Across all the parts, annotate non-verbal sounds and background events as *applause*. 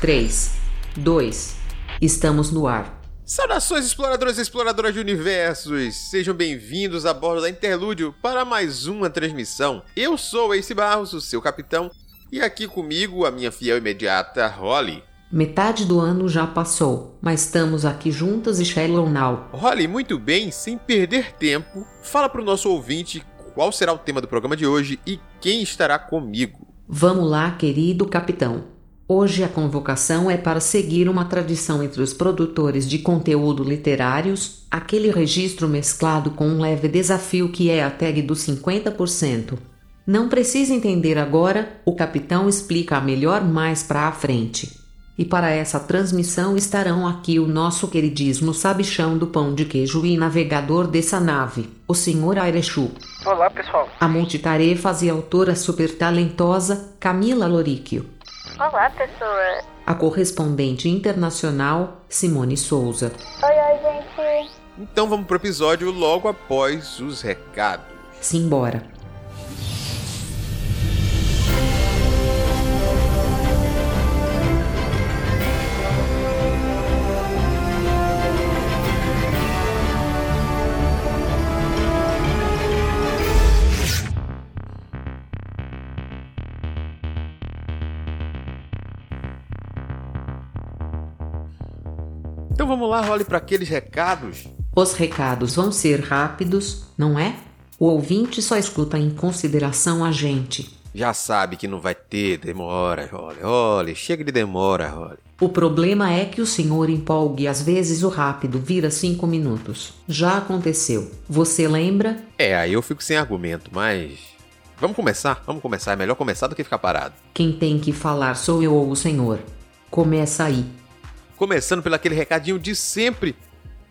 3, 2, estamos no ar. Saudações, exploradores e exploradoras de universos! Sejam bem-vindos a bordo da Interlúdio para mais uma transmissão. Eu sou Ace Barros, o seu capitão, e aqui comigo a minha fiel imediata, Holly. Metade do ano já passou, mas estamos aqui juntas e Shallow Now. Holly, muito bem, sem perder tempo, fala para o nosso ouvinte qual será o tema do programa de hoje e quem estará comigo. Vamos lá, querido capitão. Hoje a convocação é para seguir uma tradição entre os produtores de conteúdo literários, aquele registro mesclado com um leve desafio que é a tag dos 50%. Não precisa entender agora, o capitão explica melhor mais para a frente. E para essa transmissão estarão aqui o nosso queridíssimo sabichão do pão de queijo e navegador dessa nave, o Sr. Airechu. Olá, pessoal. A multitarefas e autora super talentosa Camila Loríquio. Olá, pessoa. A correspondente internacional Simone Souza. Oi, oi, gente. Então vamos pro episódio logo após os recados. Simbora. Então vamos lá, Holly, para aqueles recados. Os recados vão ser rápidos, não é? O ouvinte só escuta em consideração a gente. Já sabe que não vai ter demora, Holly. Holly, chega de demora, Holly. O problema é que o senhor empolgue às vezes o rápido vira cinco minutos. Já aconteceu. Você lembra? É, aí eu fico sem argumento, mas. Vamos começar? Vamos começar. É melhor começar do que ficar parado. Quem tem que falar sou eu ou o senhor. Começa aí. Começando pelo aquele recadinho de sempre.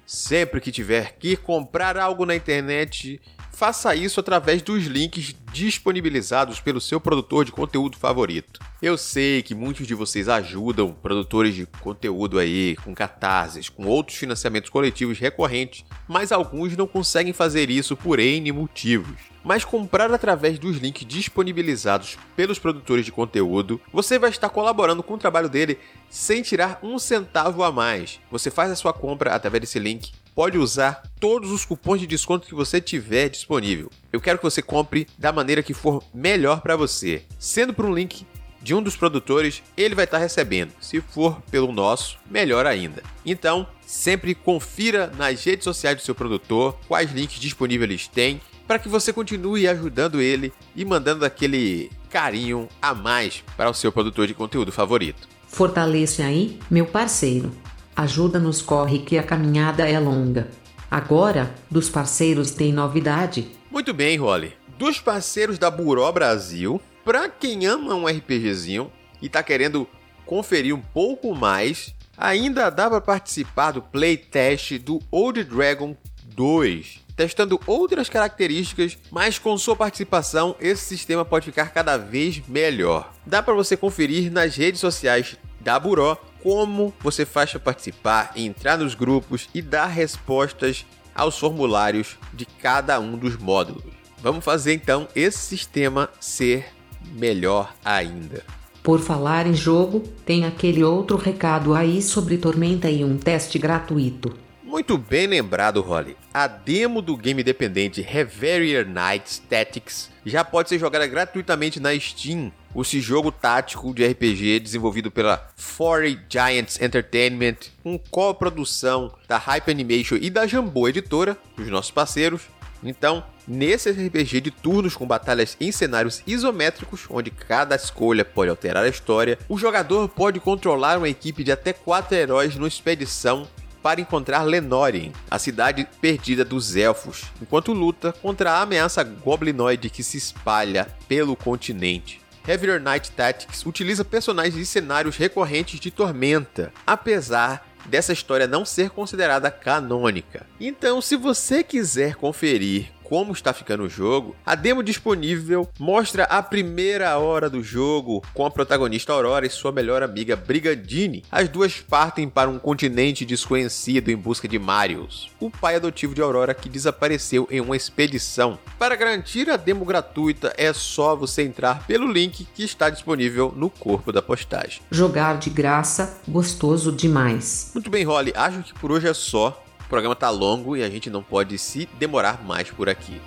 Sempre que tiver que comprar algo na internet, faça isso através dos links disponibilizados pelo seu produtor de conteúdo favorito. Eu sei que muitos de vocês ajudam produtores de conteúdo aí com catarses, com outros financiamentos coletivos recorrentes, mas alguns não conseguem fazer isso por N motivos. Mas comprar através dos links disponibilizados pelos produtores de conteúdo, você vai estar colaborando com o trabalho dele sem tirar um centavo a mais. Você faz a sua compra através desse link pode usar todos os cupons de desconto que você tiver disponível. Eu quero que você compre da maneira que for melhor para você. Sendo por um link de um dos produtores, ele vai estar recebendo. Se for pelo nosso, melhor ainda. Então, sempre confira nas redes sociais do seu produtor quais links disponíveis eles têm para que você continue ajudando ele e mandando aquele carinho a mais para o seu produtor de conteúdo favorito. Fortalece aí, meu parceiro. Ajuda-nos corre que a caminhada é longa. Agora, dos parceiros tem novidade. Muito bem, Rolly. Dos parceiros da Buró Brasil, para quem ama um RPGzinho e tá querendo conferir um pouco mais, ainda dá para participar do playtest do Old Dragon 2, testando outras características, mas com sua participação esse sistema pode ficar cada vez melhor. Dá para você conferir nas redes sociais da Buró como você faz para participar, entrar nos grupos e dar respostas aos formulários de cada um dos módulos. Vamos fazer então esse sistema ser melhor ainda. Por falar em jogo, tem aquele outro recado aí sobre Tormenta e um teste gratuito. Muito bem lembrado, Holly. A demo do game independente Reverie Night Tactics já pode ser jogada gratuitamente na Steam. Esse jogo tático de RPG desenvolvido pela Foray Giants Entertainment, com coprodução da Hype Animation e da Jambô Editora, os nossos parceiros. Então, nesse RPG de turnos com batalhas em cenários isométricos, onde cada escolha pode alterar a história, o jogador pode controlar uma equipe de até 4 heróis numa expedição para encontrar Lenorien, a cidade perdida dos elfos, enquanto luta contra a ameaça goblinoide que se espalha pelo continente. Heavier Night Tactics utiliza personagens e cenários recorrentes de Tormenta, apesar dessa história não ser considerada canônica. Então, se você quiser conferir como está ficando o jogo, a demo disponível mostra a primeira hora do jogo com a protagonista Aurora e sua melhor amiga Brigandine. As duas partem para um continente desconhecido em busca de Marius, o pai adotivo de Aurora que desapareceu em uma expedição. Para garantir a demo gratuita, é só você entrar pelo link que está disponível no corpo da postagem. Jogar de graça, gostoso demais. Muito bem, Holly, acho que por hoje é só. O programa tá longo e a gente não pode se demorar mais por aqui.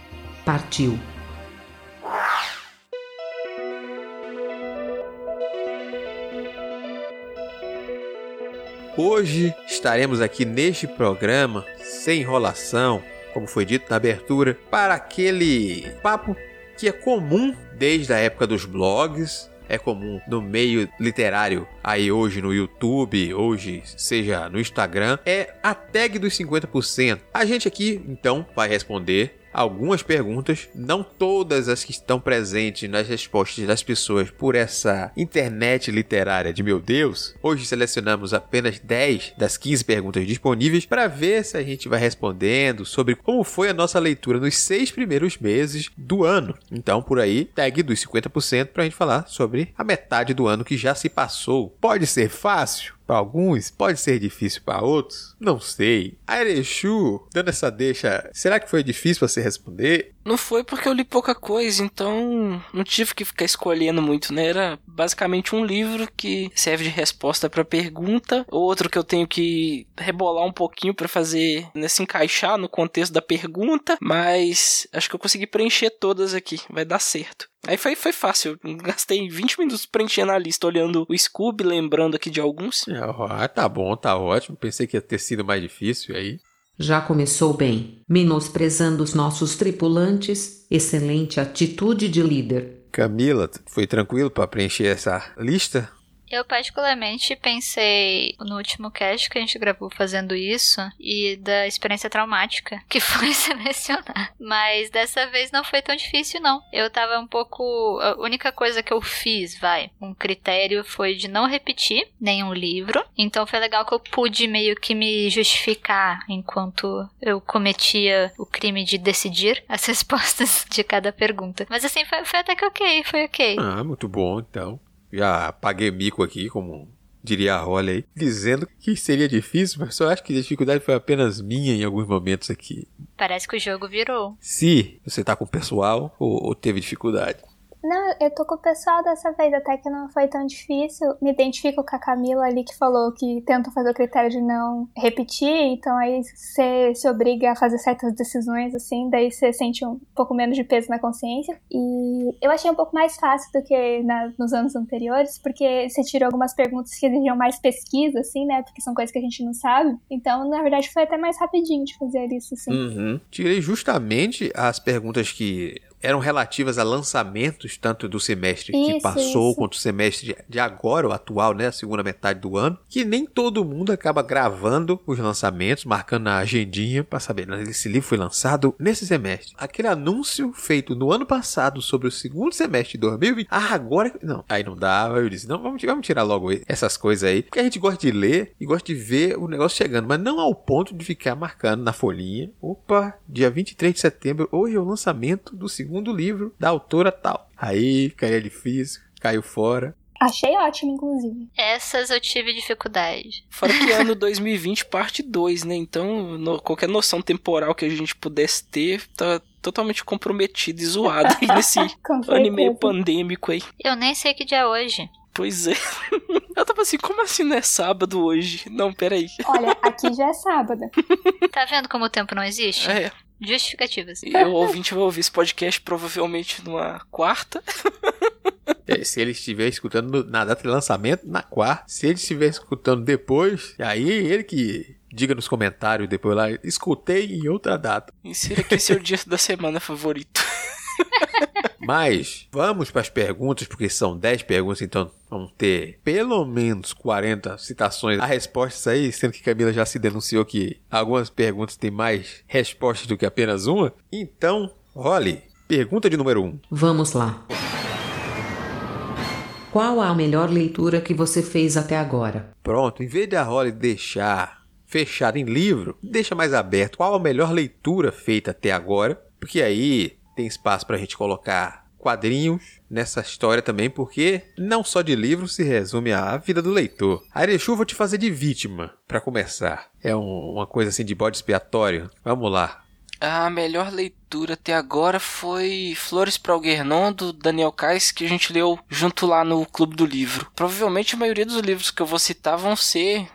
Partiu. Hoje estaremos aqui neste programa, sem enrolação, como foi dito na abertura, para aquele papo que é comum desde a época dos blogs, é comum no meio literário, aí hoje no YouTube, hoje seja no Instagram, é a tag dos 50%. A gente aqui então vai responder algumas perguntas, não todas as que estão presentes nas respostas das pessoas por essa internet literária de meu Deus. Hoje selecionamos apenas 10 das 15 perguntas disponíveis para ver se a gente vai respondendo sobre como foi a nossa leitura nos seis primeiros meses do ano. Então, por aí, tag dos 50% para a gente falar sobre a metade do ano que já se passou. Pode ser fácil? Para alguns, pode ser difícil para outros, não sei. A Erechu, dando essa deixa, será que foi difícil você responder? Não foi porque eu li pouca coisa, então não tive que ficar escolhendo muito, né? Era basicamente um livro que serve de resposta para pergunta, outro que eu tenho que rebolar um pouquinho para fazer, né, se encaixar no contexto da pergunta, mas acho que eu consegui preencher todas aqui, vai dar certo. Aí foi, foi fácil, *laughs* gastei 20 minutos preenchendo a lista, olhando o Scooby, lembrando aqui de alguns. Ah, tá bom, tá ótimo. Pensei que ia ter sido mais difícil aí. Já começou bem, menosprezando os nossos tripulantes, excelente atitude de líder. Camila, foi tranquilo para preencher essa lista? Eu particularmente pensei no último cast que a gente gravou fazendo isso e da experiência traumática que *laughs* foi selecionar. Mas dessa vez não foi tão difícil não. Eu tava um pouco a única coisa que eu fiz, vai, um critério foi de não repetir nenhum livro. Então foi legal que eu pude meio que me justificar enquanto eu cometia o crime de decidir *laughs* as respostas de cada pergunta. Mas assim foi, foi até que ok, foi ok. Ah, muito bom então já paguei mico aqui, como diria a Holly aí, dizendo que seria difícil, mas só acho que a dificuldade foi apenas minha em alguns momentos aqui. Parece que o jogo virou. Se você tá com o pessoal ou, ou teve dificuldade. Não, eu tô com o pessoal dessa vez, até que não foi tão difícil. Me identifico com a Camila ali que falou que tenta fazer o critério de não repetir, então aí você se obriga a fazer certas decisões, assim, daí você sente um pouco menos de peso na consciência. E eu achei um pouco mais fácil do que na, nos anos anteriores, porque você tirou algumas perguntas que exigiam mais pesquisa, assim, né? Porque são coisas que a gente não sabe. Então, na verdade, foi até mais rapidinho de fazer isso, assim. Uhum. Tirei justamente as perguntas que eram relativas a lançamentos, tanto do semestre Isso, que passou isso. quanto o semestre de- agora, o atual, né? A segunda metade do ano. Que nem todo mundo acaba gravando os lançamentos, marcando na agendinha pra saber, né, esse livro foi lançado nesse semestre. Aquele anúncio feito no ano passado sobre o segundo semestre de 2020. Ah, agora. Não, aí não dava. Eu disse, não, vamos, vamos tirar logo essas coisas aí. Porque a gente gosta de ler e gosta de ver o negócio chegando, mas não ao ponto de ficar marcando na folhinha. Opa, dia 23 de setembro, hoje é o lançamento do segundo livro da autora tal. Aí ficaria difícil, caiu fora. Achei ótimo, inclusive. Essas eu tive dificuldade. Fora que *laughs* ano 2020, parte 2, né? Então, no- qualquer noção temporal que a gente pudesse ter, tá totalmente comprometido e zoado aí *laughs* nesse Com ano e meio certeza. pandêmico aí. Eu nem sei que dia é hoje. Pois é. *laughs* Eu tava assim, como assim não é sábado hoje? Não, peraí. Olha, aqui já é sábado. Tá vendo como o tempo não existe? É, Justificativas. e o ouvinte vai ouvir esse podcast provavelmente numa quarta. *laughs* É, Se ele estiver escutando na data de lançamento, na quarta. Se ele estiver escutando depois, aí ele que diga nos comentários depois lá, escutei em outra data. Insira aqui seu dia da semana favorito. Mas vamos para as perguntas, porque são 10 perguntas, então vamos ter pelo menos 40 citações a respostas aí, sendo que Camila já se denunciou que algumas perguntas têm mais respostas do que apenas uma. Então, Holly, pergunta de número 1. Vamos lá. Qual a melhor leitura que você fez até agora? Pronto, em vez da Holly deixar fechado em livro, deixa mais aberto qual a melhor leitura feita até agora. Porque aí tem espaço pra gente colocar quadrinhos nessa história também, porque não só de livro se resume a vida do leitor. Arechu, vou te fazer de vítima, para começar. É um, uma coisa assim de bode expiatório. Vamos lá. A melhor leitura até agora foi Flores para Algernon, do Daniel Kais, que a gente leu junto lá no Clube do Livro. Provavelmente a maioria dos livros que eu vou citar vão ser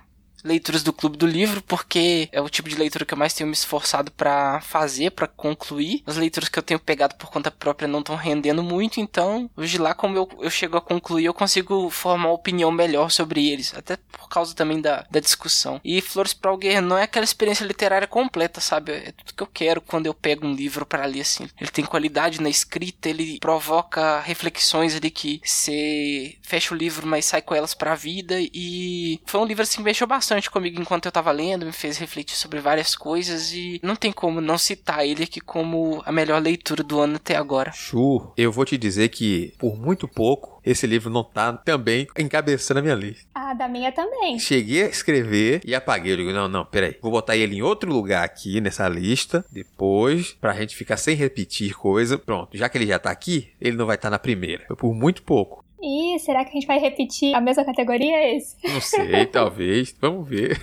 leituras do Clube do Livro, porque é o tipo de leitura que eu mais tenho me esforçado para fazer, para concluir. As leituras que eu tenho pegado por conta própria não estão rendendo muito, então hoje lá, como eu, eu chego a concluir, eu consigo formar uma opinião melhor sobre eles, até por causa também da, da discussão. E Flores para Alguém não é aquela experiência literária completa, sabe? É tudo que eu quero quando eu pego um livro para ler assim. Ele tem qualidade na escrita, ele provoca reflexões ali que você fecha o livro, mas sai com elas para a vida e foi um livro assim que mexeu bastante bastante comigo enquanto eu tava lendo, me fez refletir sobre várias coisas e não tem como não citar ele aqui como a melhor leitura do ano até agora. Chu, eu vou te dizer que por muito pouco esse livro não tá também encabeçando a minha lista. Ah, da minha também. Cheguei a escrever e apaguei. Eu digo, não, não, peraí. Vou botar ele em outro lugar aqui nessa lista. Depois, pra gente ficar sem repetir coisa. Pronto, já que ele já tá aqui, ele não vai estar tá na primeira. Foi por muito pouco. Ih, será que a gente vai repetir a mesma categoria esse? Não sei, *laughs* talvez. Vamos ver.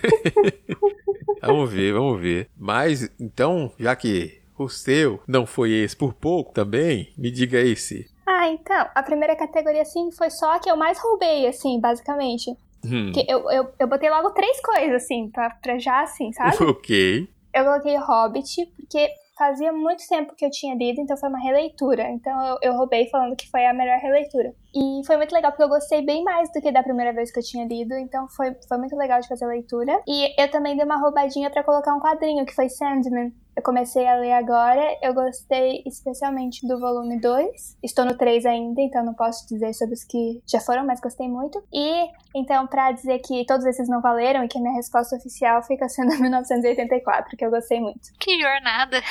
*laughs* vamos ver, vamos ver. Mas, então, já que o seu não foi esse por pouco também, me diga esse. Ah, então, a primeira categoria, assim, foi só a que eu mais roubei, assim, basicamente. Hum. Que eu, eu, eu botei logo três coisas, assim, pra, pra já, assim, sabe? *laughs* Ok. Eu coloquei Hobbit, porque fazia muito tempo que eu tinha lido, então foi uma releitura. Então eu, eu roubei falando que foi a melhor releitura. E foi muito legal, porque eu gostei bem mais do que da primeira vez que eu tinha lido, então foi, foi muito legal de fazer a leitura. E eu também dei uma roubadinha para colocar um quadrinho, que foi Sandman. Eu comecei a ler agora, eu gostei especialmente do volume 2. Estou no 3 ainda, então não posso dizer sobre os que já foram, mas gostei muito. E, então, para dizer que todos esses não valeram e que a minha resposta oficial fica sendo *laughs* 1984, que eu gostei muito. Que jornada! *laughs*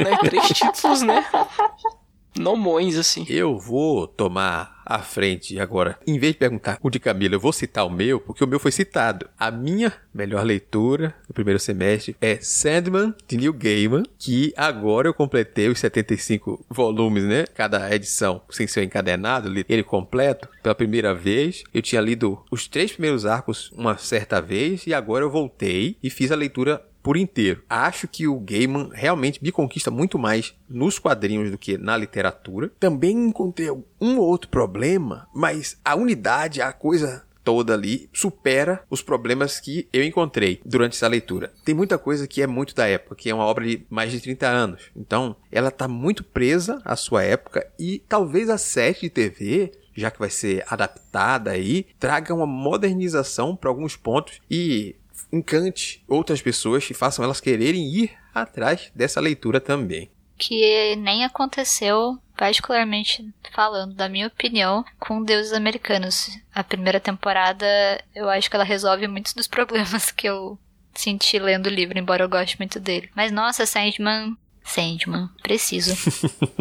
é, três títulos, né? *laughs* nomões, assim. Eu vou tomar a frente agora. Em vez de perguntar o de Camila, eu vou citar o meu, porque o meu foi citado. A minha melhor leitura do primeiro semestre é Sandman, de Neil Gaiman, que agora eu completei os 75 volumes, né? Cada edição, sem ser encadenado, ele completo pela primeira vez. Eu tinha lido os três primeiros arcos uma certa vez, e agora eu voltei e fiz a leitura por inteiro. Acho que o Gaiman realmente me conquista muito mais nos quadrinhos do que na literatura. Também encontrei um outro problema, mas a unidade, a coisa toda ali supera os problemas que eu encontrei durante essa leitura. Tem muita coisa que é muito da época, que é uma obra de mais de 30 anos. Então, ela está muito presa à sua época e talvez a série de TV já que vai ser adaptada aí, traga uma modernização para alguns pontos e encante outras pessoas e façam elas quererem ir atrás dessa leitura também. Que nem aconteceu, particularmente falando, da minha opinião, com Deuses Americanos. A primeira temporada, eu acho que ela resolve muitos dos *laughs* problemas que eu senti lendo o livro, embora eu goste muito dele. Mas nossa, Sandman Sandman, preciso.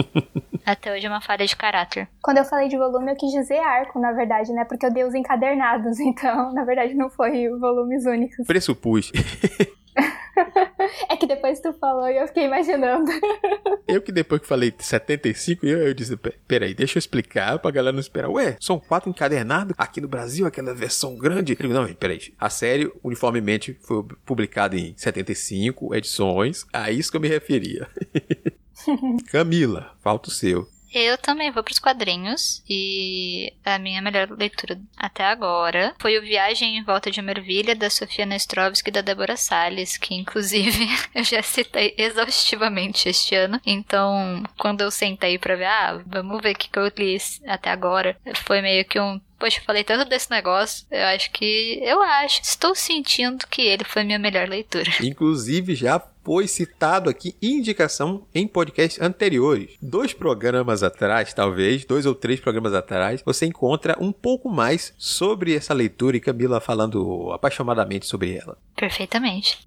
*laughs* Até hoje é uma falha de caráter. Quando eu falei de volume, eu quis dizer arco, na verdade, né? Porque eu dei os encadernados, *laughs* então, na verdade, não foi volumes únicos. Pressupus. *laughs* *laughs* é que depois tu falou e eu fiquei imaginando. *laughs* eu que depois que falei 75, eu, eu disse, peraí, deixa eu explicar pra galera não esperar. Ué, são quatro encadernados aqui no Brasil, aquela versão grande. Digo, não, peraí, a série uniformemente foi publicada em 75 edições, a isso que eu me referia. *laughs* Camila, falta o seu. Eu também vou pros quadrinhos e a minha melhor leitura até agora foi o Viagem em Volta de Mervilha da Sofia Nestrovski e da Débora Salles, que inclusive *laughs* eu já citei exaustivamente este ano. Então, quando eu sentei pra ver, ah, vamos ver o que, que eu li até agora, foi meio que um Poxa, eu falei tanto desse negócio. Eu acho que. Eu acho. Estou sentindo que ele foi minha melhor leitura. Inclusive, já foi citado aqui indicação em podcasts anteriores. Dois programas atrás, talvez, dois ou três programas atrás, você encontra um pouco mais sobre essa leitura e Camila falando apaixonadamente sobre ela. Perfeitamente.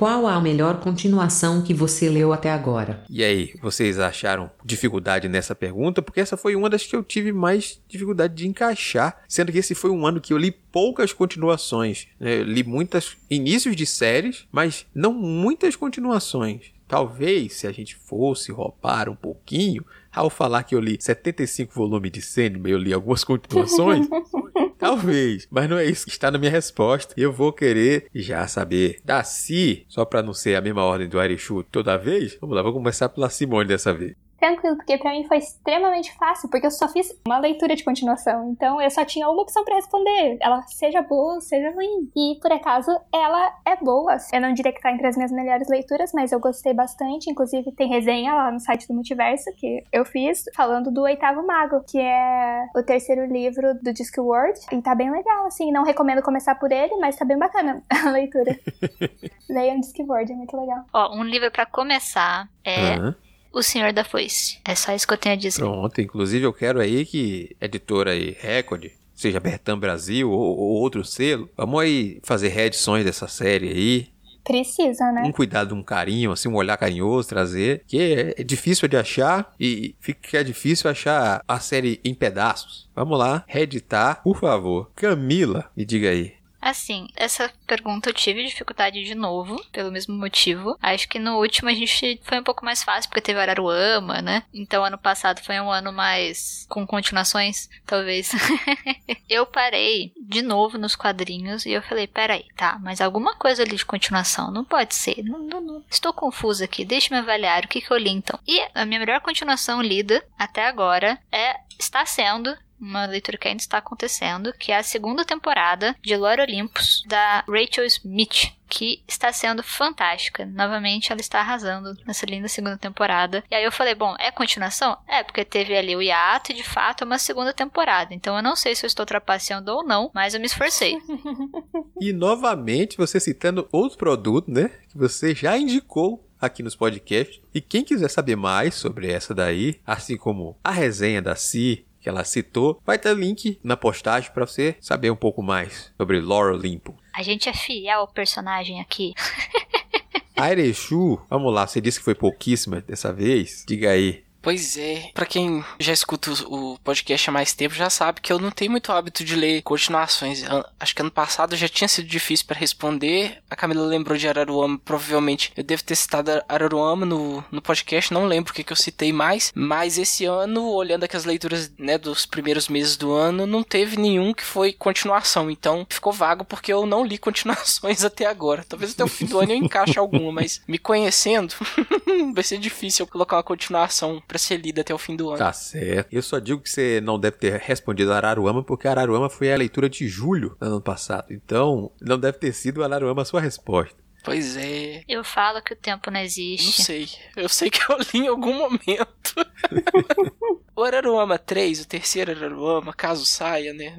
Qual a melhor continuação que você leu até agora? E aí, vocês acharam dificuldade nessa pergunta? Porque essa foi uma das que eu tive mais dificuldade de encaixar, sendo que esse foi um ano que eu li poucas continuações. Né? Li muitos inícios de séries, mas não muitas continuações. Talvez, se a gente fosse roubar um pouquinho, ao falar que eu li 75 volumes de Sandman, eu li algumas continuações, *laughs* talvez, mas não é isso que está na minha resposta. Eu vou querer já saber da Si, só para não ser a mesma ordem do Arishu toda vez. Vamos lá, vou começar pela Simone dessa vez tranquilo, porque para mim foi extremamente fácil, porque eu só fiz uma leitura de continuação. Então eu só tinha uma opção para responder, ela seja boa, seja ruim. E por acaso ela é boa. Eu não diria que tá entre as minhas melhores leituras, mas eu gostei bastante. Inclusive tem resenha lá no site do Multiverso que eu fiz falando do Oitavo Mago, que é o terceiro livro do Discworld. E tá bem legal, assim. Não recomendo começar por ele, mas tá bem bacana *laughs* a leitura. *laughs* Leiam Discworld, é muito legal. Ó, um livro para começar é. Uhum. O Senhor da Foice. É só isso que eu tenho a dizer. Pronto, inclusive eu quero aí que editora aí, Record, seja Bertam Brasil ou, ou, outro selo, vamos aí fazer reedições dessa série aí. Precisa, né? Um cuidado, um carinho, assim, um olhar carinhoso, trazer. Que é, é difícil de achar e fica difícil achar a série em pedaços. Vamos lá, reeditar, por favor. Camila, me diga aí. Assim, essa pergunta eu tive dificuldade de novo, pelo mesmo motivo. Acho que no último a gente foi um pouco mais fácil, porque teve Araruama, né? Então ano passado foi um ano mais com continuações, talvez. *laughs* eu parei de novo nos quadrinhos e eu falei, peraí, tá, mas alguma coisa ali de continuação, não pode ser. Não, não, não. Estou confusa aqui, deixa me avaliar o que, que eu li então. E a minha melhor continuação lida até agora é está sendo uma leitura que ainda está acontecendo, que é a segunda temporada de Lore Olympus, da Rachel Smith, que está sendo fantástica. Novamente, ela está arrasando nessa linda segunda temporada. E aí eu falei, bom, é continuação? É, porque teve ali o hiato e de fato é uma segunda temporada. Então eu não sei se eu estou trapaceando ou não, mas eu me esforcei. *laughs* e novamente, você citando outro produto, né? Que você já indicou aqui nos podcasts. E quem quiser saber mais sobre essa daí, assim como a resenha da Si, que ela citou, vai ter link na postagem para você saber um pouco mais sobre Laura Limpo. A gente é fiel ao personagem aqui. *laughs* Airechu, vamos lá, você disse que foi pouquíssima dessa vez. Diga aí, Pois é, para quem já escuta o podcast há mais tempo já sabe que eu não tenho muito hábito de ler continuações. Acho que ano passado já tinha sido difícil para responder. A Camila lembrou de Araruama, provavelmente eu devo ter citado Araruama no, no podcast, não lembro o que, que eu citei mais. Mas esse ano, olhando aqui as leituras né, dos primeiros meses do ano, não teve nenhum que foi continuação. Então ficou vago porque eu não li continuações *laughs* até agora. Talvez até o fim do ano eu encaixe alguma, mas me conhecendo, *laughs* vai ser difícil eu colocar uma continuação para ser lida até o fim do ano. Tá certo. Eu só digo que você não deve ter respondido Araruama, porque Araruama foi a leitura de julho do ano passado. Então, não deve ter sido Araruama a sua resposta. Pois é. Eu falo que o tempo não existe. Não sei. Eu sei que eu li em algum momento. *laughs* o Araruama 3, o terceiro Araruama, caso saia, né?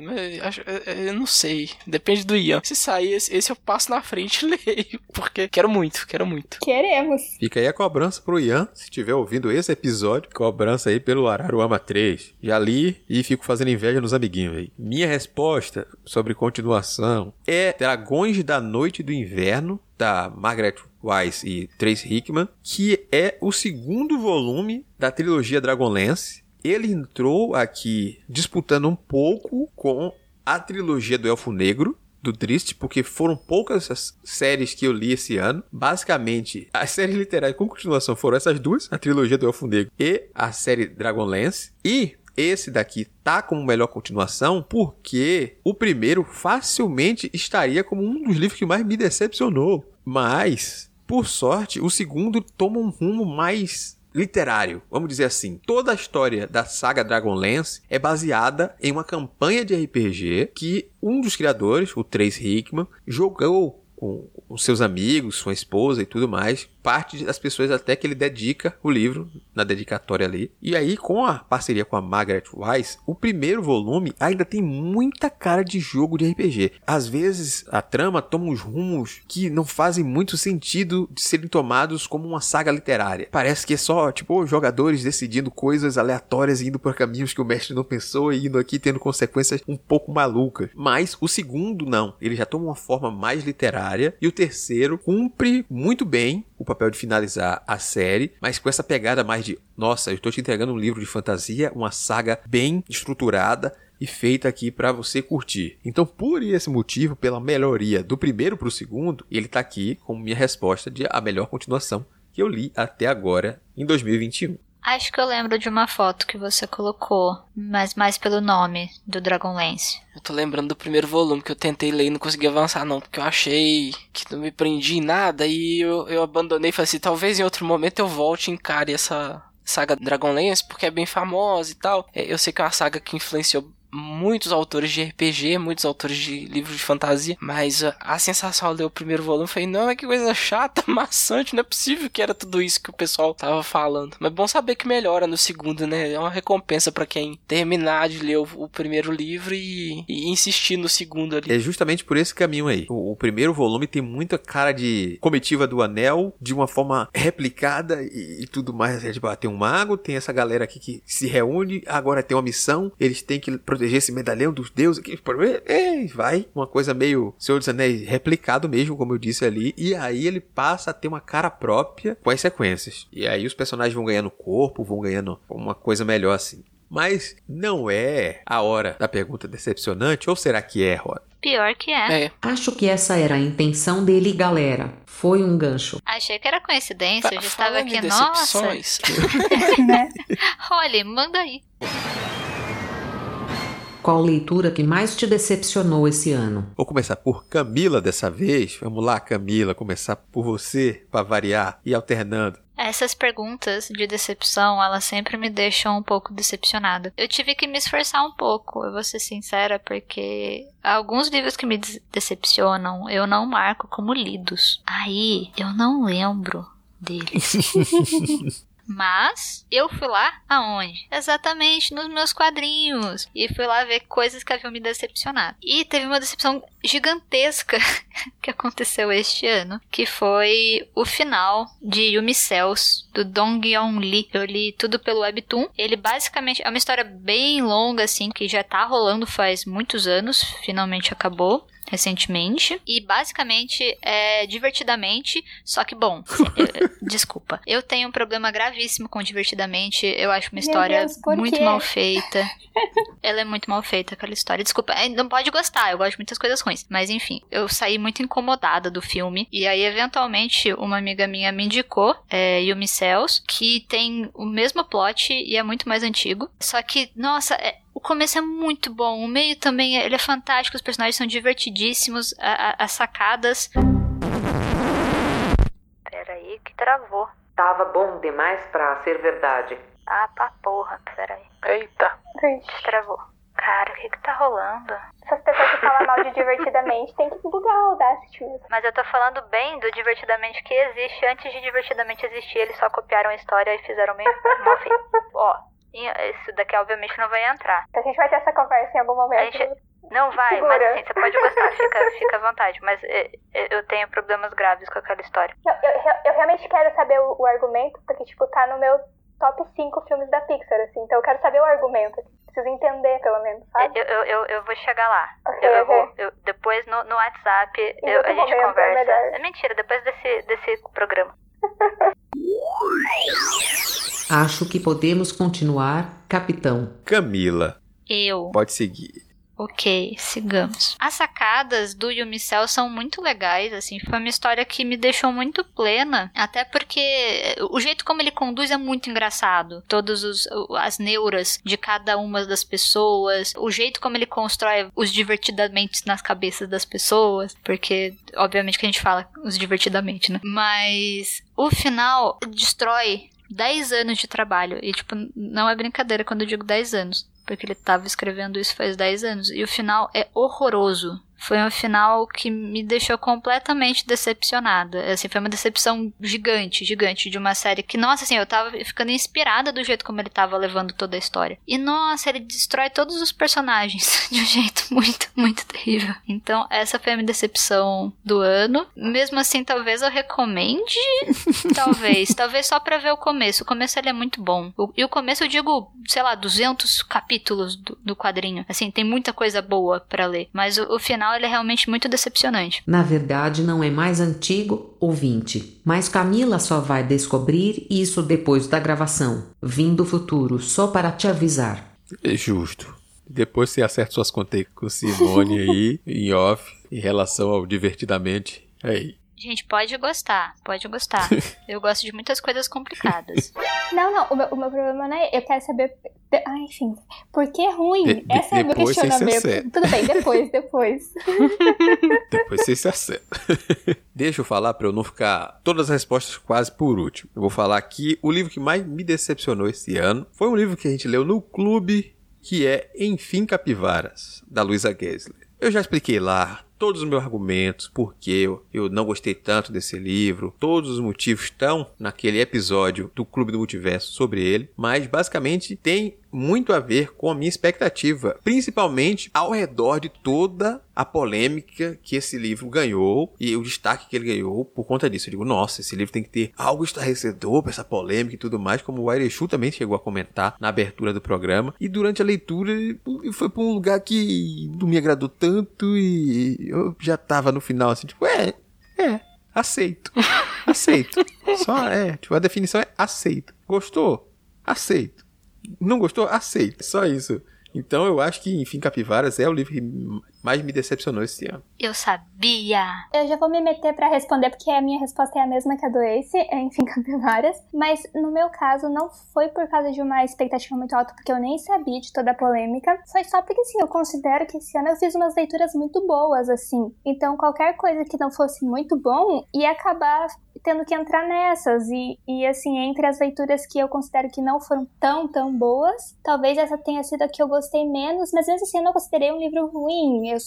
Eu não sei. Depende do Ian. Se sair, esse eu passo na frente e *laughs* leio. Porque quero muito, quero muito. Queremos. Fica aí a cobrança pro Ian, se estiver ouvindo esse episódio. Cobrança aí pelo Araruama 3. Já li e fico fazendo inveja nos amiguinhos aí. Minha resposta sobre continuação é Dragões da Noite do Inverno, da Margaret Wise e Trace Hickman, que é o segundo volume da trilogia Dragonlance. Ele entrou aqui disputando um pouco com a trilogia do Elfo Negro, do Triste, porque foram poucas as séries que eu li esse ano. Basicamente, as *laughs* séries literárias com continuação foram essas duas, a trilogia do Elfo Negro e a série Dragonlance. E esse daqui tá como melhor continuação porque o primeiro facilmente estaria como um dos livros que mais me decepcionou. Mas, por sorte, o segundo toma um rumo mais literário, vamos dizer assim. Toda a história da saga Dragonlance é baseada em uma campanha de RPG que um dos criadores, o Trace Hickman, jogou com os seus amigos, sua esposa e tudo mais, parte das pessoas até que ele dedica o livro na dedicatória ali. E aí, com a parceria com a Margaret Wise, o primeiro volume ainda tem muita cara de jogo de RPG. Às vezes, a trama toma uns rumos que não fazem muito sentido de serem tomados como uma saga literária. Parece que é só, tipo, jogadores decidindo coisas aleatórias e indo por caminhos que o mestre não pensou e indo aqui tendo consequências um pouco malucas. Mas o segundo, não. Ele já toma uma forma mais literária. E o terceiro cumpre muito bem o papel de finalizar a série, mas com essa pegada mais de, nossa, eu estou te entregando um livro de fantasia, uma saga bem estruturada e feita aqui para você curtir. Então, por esse motivo, pela melhoria do primeiro para o segundo, ele está aqui como minha resposta de a melhor continuação que eu li até agora em 2021. Acho que eu lembro de uma foto que você colocou, mas mais pelo nome do Dragonlance. Eu tô lembrando do primeiro volume que eu tentei ler e não consegui avançar, não, porque eu achei que não me prendi em nada e eu, eu abandonei e falei assim: talvez em outro momento eu volte e encare essa saga Dragonlance, porque é bem famosa e tal. É, eu sei que é uma saga que influenciou muitos autores de RPG, muitos autores de livros de fantasia, mas a, a sensação ao ler o primeiro volume foi, não, é que coisa chata, *laughs* maçante, não é possível que era tudo isso que o pessoal tava falando. Mas é bom saber que melhora no segundo, né? É uma recompensa para quem terminar de ler o, o primeiro livro e, e, insistir no segundo ali. É justamente por esse caminho aí. O, o, primeiro volume tem muita cara de comitiva do anel, de uma forma replicada e, e tudo mais. É, tipo, ah, tem um mago, tem essa galera aqui que se reúne, agora tem uma missão, eles têm que proteger esse medalhão dos deuses aqui. É, vai. Uma coisa meio Senhor dos Anéis replicado mesmo, como eu disse ali. E aí ele passa a ter uma cara própria com as sequências. E aí os personagens vão ganhando corpo, vão ganhando uma coisa melhor assim. Mas não é a hora da pergunta decepcionante, ou será que é, Rod? Pior que é. É. Acho que essa era a intenção dele, galera. Foi um gancho. Achei que era coincidência, Fa- eu já estava aqui, em nossa. decepções, *laughs* né? Olha, manda aí. *laughs* Qual leitura que mais te decepcionou esse ano? Vou começar por Camila dessa vez. Vamos lá, Camila, começar por você, para variar, e alternando. Essas perguntas de decepção, elas sempre me deixam um pouco decepcionada. Eu tive que me esforçar um pouco, eu vou ser sincera, porque alguns livros que me decepcionam eu não marco como lidos. Aí eu não lembro deles. *laughs* Mas eu fui lá aonde? Exatamente nos meus quadrinhos. E fui lá ver coisas que haviam me decepcionado. E teve uma decepção gigantesca *laughs* que aconteceu este ano, que foi o final de Yumi Cells, do Dong Yeon Lee. Eu li tudo pelo Webtoon. Ele basicamente é uma história bem longa, assim, que já tá rolando faz muitos anos, finalmente acabou recentemente. E basicamente é divertidamente, só que bom. eu- *laughs* eu- desculpa. Eu tenho um problema gravíssimo com divertidamente. Eu acho uma história Deus, muito quê? mal feita. *laughs* Ela é muito mal feita, aquela história. Desculpa, é, não pode gostar, eu gosto de muitas coisas ruins. Mas enfim, eu saí muito incomodada do filme. E aí, eventualmente, uma amiga minha me indicou é, Yumi Cells, que tem o mesmo plot e é muito mais antigo. Só que, nossa, é- o começo é muito bom. O meio também ele é fantástico, os personagens são divertidíssimos, a- a- as sacadas. Peraí, que travou. Tava bom demais pra ser verdade. Ah, pra porra, peraí. Eita. Gente, Travou. Cara, o que que tá rolando? Essas pessoas que falam mal de *laughs* divertidamente tem que bugar o Audacity mesmo. Mas eu tô falando bem do Divertidamente que existe. Antes de Divertidamente existir, eles só copiaram a história e fizeram meio mal feito. Ó, isso daqui obviamente não vai entrar. A gente vai ter essa conversa em algum momento. gente- Não vai, Segura. mas assim, você pode gostar, fica, fica à vontade. Mas é, é, eu tenho problemas graves com aquela história. Não, eu, eu- realmente quero saber o, o argumento, porque, tipo, tá no meu top 5 filmes da Pixar, assim. Então eu quero saber o argumento. Preciso entender, pelo menos, sabe? Eu, eu, eu, eu vou chegar lá. Ok, Eu, vou, eu- depois no, no WhatsApp a gente momento, é conversa. melhor. É mentira, depois desse, desse programa. *laughs* Acho que podemos continuar, capitão. Camila, Eu. pode seguir. Ok, sigamos. As sacadas do Yumi Cell são muito legais, assim, foi uma história que me deixou muito plena, até porque o jeito como ele conduz é muito engraçado. Todas os, as neuras de cada uma das pessoas, o jeito como ele constrói os divertidamente nas cabeças das pessoas, porque obviamente que a gente fala os divertidamente, né? Mas o final destrói 10 anos de trabalho. E, tipo, não é brincadeira quando eu digo 10 anos. Porque ele tava escrevendo isso faz 10 anos. E o final é horroroso. Foi um final que me deixou completamente decepcionada. Assim, foi uma decepção gigante, gigante de uma série que, nossa, assim, eu tava ficando inspirada do jeito como ele tava levando toda a história. E, nossa, ele destrói todos os personagens *laughs* de um jeito muito, muito terrível. Então, essa foi a minha decepção do ano. Mesmo assim, talvez eu recomende *laughs* Talvez, talvez só pra ver o começo. O começo ele é muito bom. O- e o começo eu digo, sei lá, 200 capítulos do, do quadrinho. Assim, tem muita coisa boa pra ler. Mas o, o final final ele é realmente muito decepcionante. Na verdade, não é mais antigo, ouvinte, mas Camila só vai descobrir isso depois da gravação. Vim do futuro, só para te avisar. É justo. Depois você acerta suas contas com Simone aí, em off, em relação ao divertidamente. Aí. Gente, pode gostar, pode gostar. *laughs* Eu gosto de muitas coisas complicadas. *laughs* Não, não, o meu, o meu problema não é. Eu quero saber. Ah, enfim. Por que ruim? De- de- Esse é o meu questionamento. Tudo bem, depois, *laughs* depois. Depois você se acerta. Deixa eu falar para eu não ficar todas as respostas quase por último. Eu vou falar aqui o livro que mais me decepcionou esse ano. Foi um livro que a gente leu no clube, que é Enfim Capivaras, da Luisa Gessler. Eu já expliquei lá todos os meus argumentos, por que eu, eu não gostei tanto desse livro, todos os motivos estão naquele episódio do Clube do Multiverso sobre ele, mas basicamente tem muito a ver com a minha expectativa, principalmente ao redor de toda a polêmica que esse livro ganhou e o destaque que ele ganhou por conta disso. Eu digo, nossa, esse livro tem que ter algo estarrecedor para essa polêmica e tudo mais, como o Airechu também chegou a comentar na abertura do programa. E durante a leitura foi para um lugar que não me agradou tanto e eu já tava no final assim, tipo, é, é, aceito. Aceito. *laughs* Só é, tipo, a definição é aceito. Gostou? Aceito. Não gostou? Aceito. Só isso. Então eu acho que, enfim, Capivaras é o livro mais me decepcionou esse ano. Eu sabia. Eu já vou me meter pra responder, porque a minha resposta é a mesma que a do Ace, é, *laughs* enfim, capivaras. Mas no meu caso, não foi por causa de uma expectativa muito alta, porque eu nem sabia de toda a polêmica. Foi só porque, assim, eu considero que esse ano eu fiz umas leituras muito boas, assim. Então, qualquer coisa que não fosse muito bom ia acabar tendo que entrar nessas. E, e assim, entre as leituras que eu considero que não foram tão, tão boas, talvez essa tenha sido a que eu gostei menos, mas mesmo assim eu não considerei um livro ruim. Eu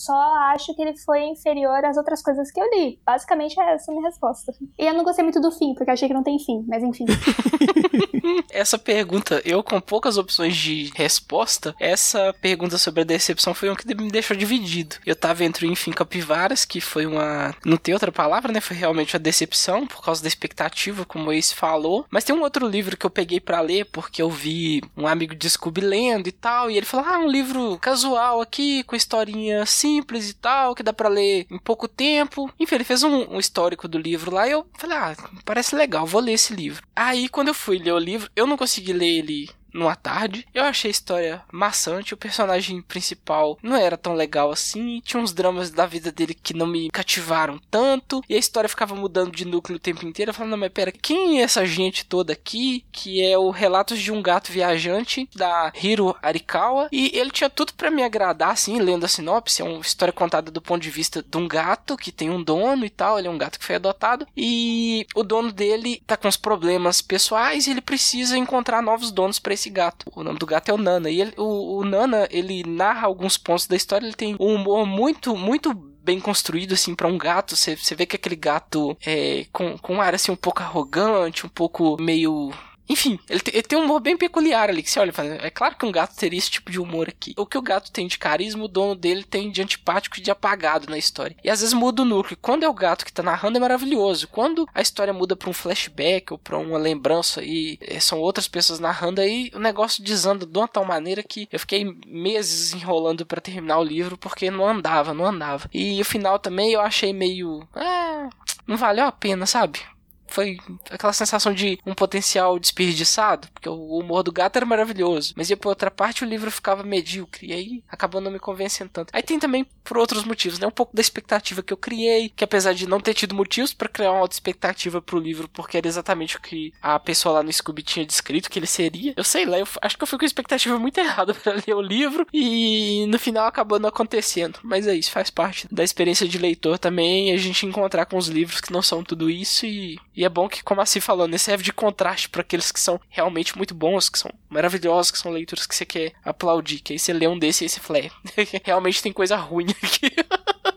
só acho que ele foi inferior às outras coisas que eu li. Basicamente é essa a minha resposta. E eu não gostei muito do fim, porque achei que não tem fim, mas enfim. *laughs* Essa pergunta, eu com poucas opções de resposta, essa pergunta sobre a decepção foi uma que me deixou dividido. Eu tava entre o Enfim Capivaras, que foi uma. Não tem outra palavra, né? Foi realmente uma decepção, por causa da expectativa, como o Ace falou. Mas tem um outro livro que eu peguei para ler, porque eu vi um amigo de Scooby lendo e tal, e ele falou: ah, um livro casual aqui, com historinha simples e tal, que dá para ler em pouco tempo. Enfim, ele fez um, um histórico do livro lá e eu falei: ah, parece legal, vou ler esse livro. Aí, quando eu fui ler o livro, eu não consegui ler ele numa tarde. Eu achei a história maçante, o personagem principal não era tão legal assim, tinha uns dramas da vida dele que não me cativaram tanto, e a história ficava mudando de núcleo o tempo inteiro. Falando, não, mas pera, quem é essa gente toda aqui? Que é o Relatos de um Gato Viajante, da Hiro Arikawa, e ele tinha tudo para me agradar, assim, lendo a sinopse, é uma história contada do ponto de vista de um gato que tem um dono e tal, ele é um gato que foi adotado, e o dono dele tá com uns problemas pessoais e ele precisa encontrar novos donos para esse gato. O nome do gato é o Nana. E ele, o, o Nana, ele narra alguns pontos da história, ele tem um humor muito, muito bem construído, assim, para um gato. Você vê que aquele gato é com, com um ar, assim, um pouco arrogante, um pouco meio enfim, ele, te, ele, tem um humor bem peculiar ali, que você olha e fala, é claro que um gato teria esse tipo de humor aqui. O que o gato tem de carisma, o dono dele tem de antipático e de apagado na história. E às vezes muda o núcleo. Quando é o gato que tá narrando é maravilhoso. Quando a história muda para um flashback ou para uma lembrança e são outras pessoas narrando, aí o negócio desanda de uma tal maneira que eu fiquei meses enrolando para terminar o livro porque não andava, não andava. E o final também eu achei meio... É, não valeu a pena, sabe? Foi aquela sensação de um potencial desperdiçado, porque o humor do gato era maravilhoso, mas ia por outra parte o livro ficava medíocre, e aí acabou não me convencendo tanto. Aí tem também por outros motivos, né? Um pouco da expectativa que eu criei, que apesar de não ter tido motivos para criar uma alta expectativa pro livro, porque era exatamente o que a pessoa lá no Scooby tinha descrito que ele seria, eu sei lá, eu acho que eu fui com a expectativa muito errada *laughs* para ler o livro, e no final acabou não acontecendo. Mas é isso, faz parte da experiência de leitor também, a gente encontrar com os livros que não são tudo isso, e, e é bom que, como a Cia falou, né, serve de contraste para aqueles que são realmente muito bons, que são maravilhosos, que são leituras que você quer aplaudir. Que aí você lê um desse e aí você fala, é, *laughs* realmente tem coisa ruim *laughs* aqui.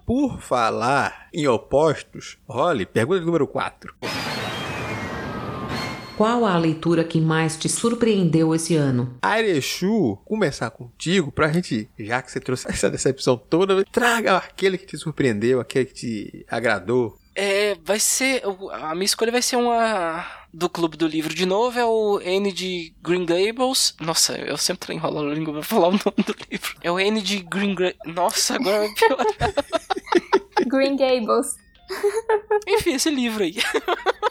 Por falar em opostos, Holly, pergunta número 4. Qual a leitura que mais te surpreendeu esse ano? Arechu, começar contigo pra gente, já que você trouxe *laughs* essa decepção toda, traga aquele que te surpreendeu, aquele que te agradou. É, vai ser. A minha escolha vai ser uma do Clube do Livro de novo é o N de Green Gables. Nossa, eu sempre enrolo a língua pra falar o nome do livro. É o N de Green Gables. Nossa, agora é pior. *laughs* Green Gables. Enfim, esse livro aí.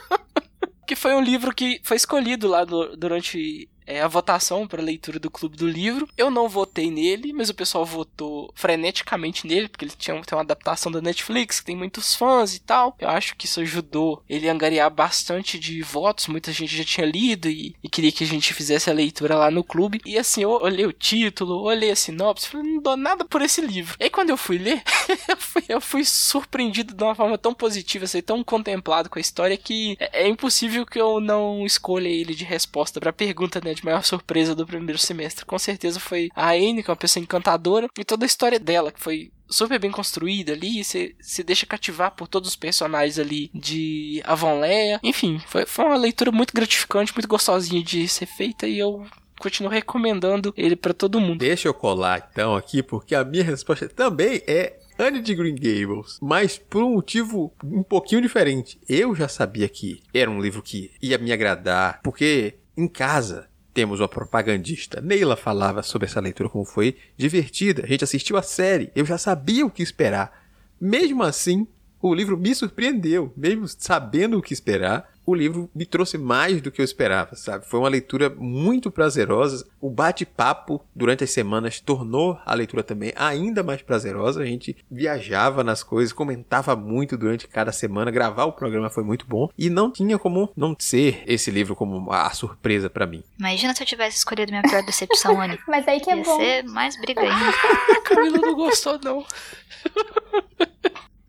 *laughs* que foi um livro que foi escolhido lá do, durante é, a votação para leitura do Clube do Livro. Eu não votei nele, mas o pessoal votou freneticamente nele, porque ele tinha tem uma adaptação da Netflix, que tem muitos fãs e tal. Eu acho que isso ajudou ele a angariar bastante de votos. Muita gente já tinha lido e, e queria que a gente fizesse a leitura lá no clube. E assim, eu olhei o título, olhei a sinopse, falei, não dou nada por esse livro. E aí quando eu fui ler, *laughs* eu, fui, eu fui surpreendido de uma forma tão positiva, assim, tão contemplado com a história que é, é impossível que eu não escolha ele de resposta para a pergunta, né? De maior surpresa do primeiro semestre. Com certeza foi a Anne, que é uma pessoa encantadora, e toda a história dela, que foi super bem construída ali, você se deixa cativar por todos os personagens ali de Avonlea. Enfim, foi, foi uma leitura muito gratificante, muito gostosinha de ser feita e eu continuo recomendando ele para todo mundo. Deixa eu colar então aqui, porque a minha resposta também é Anne de Green Gables, mas por um motivo um pouquinho diferente. Eu já sabia que era um livro que ia me agradar, porque em casa temos uma propagandista. Neila falava sobre essa leitura como foi divertida. A gente assistiu a série, eu já sabia o que esperar. Mesmo assim, o livro me surpreendeu, mesmo sabendo o que esperar o livro me trouxe mais do que eu esperava, sabe? Foi uma leitura muito prazerosa. O bate-papo durante as semanas tornou a leitura também ainda mais prazerosa. A gente viajava nas coisas, comentava muito durante cada semana. Gravar o programa foi muito bom e não tinha como não ser esse livro como a surpresa para mim. Imagina se eu tivesse escolhido minha pior decepção, Anne. *laughs* Mas aí que é Ia bom. ser mais briga ainda. *laughs* Camila não gostou, não.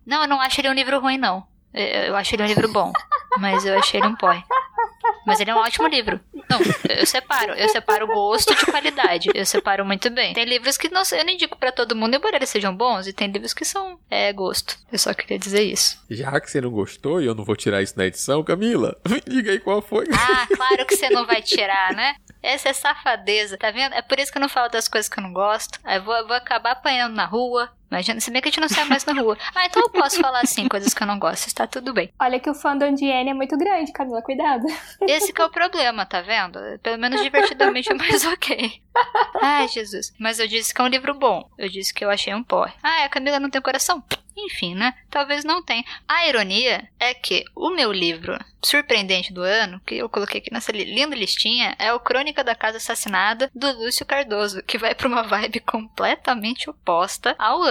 Não, eu não acho ele um livro ruim, não. Eu eu acho ele um livro bom. Mas eu achei ele um porre. Mas ele é um ótimo livro. Não, eu separo. Eu separo gosto de qualidade. Eu separo muito bem. Tem livros que não, eu não indico pra todo mundo, embora eles sejam bons, e tem livros que são é, gosto. Eu só queria dizer isso. Já que você não gostou e eu não vou tirar isso na edição, Camila, *laughs* me diga aí qual foi. Ah, claro que você não vai tirar, né? Essa é safadeza, tá vendo? É por isso que eu não falo das coisas que eu não gosto. Aí eu vou, eu vou acabar apanhando na rua. Imagina, se bem que a gente não sai mais na rua. Ah, então eu posso falar assim, coisas que eu não gosto. Está tudo bem. Olha que o fandom de Anne é muito grande, Camila, cuidado. Esse que é o problema, tá vendo? Pelo menos divertidamente é mais *laughs* ok. Ai, Jesus. Mas eu disse que é um livro bom. Eu disse que eu achei um porre. Ah, a Camila não tem coração? Enfim, né? Talvez não tenha. A ironia é que o meu livro surpreendente do ano, que eu coloquei aqui nessa li- linda listinha, é o Crônica da Casa Assassinada do Lúcio Cardoso, que vai pra uma vibe completamente oposta ao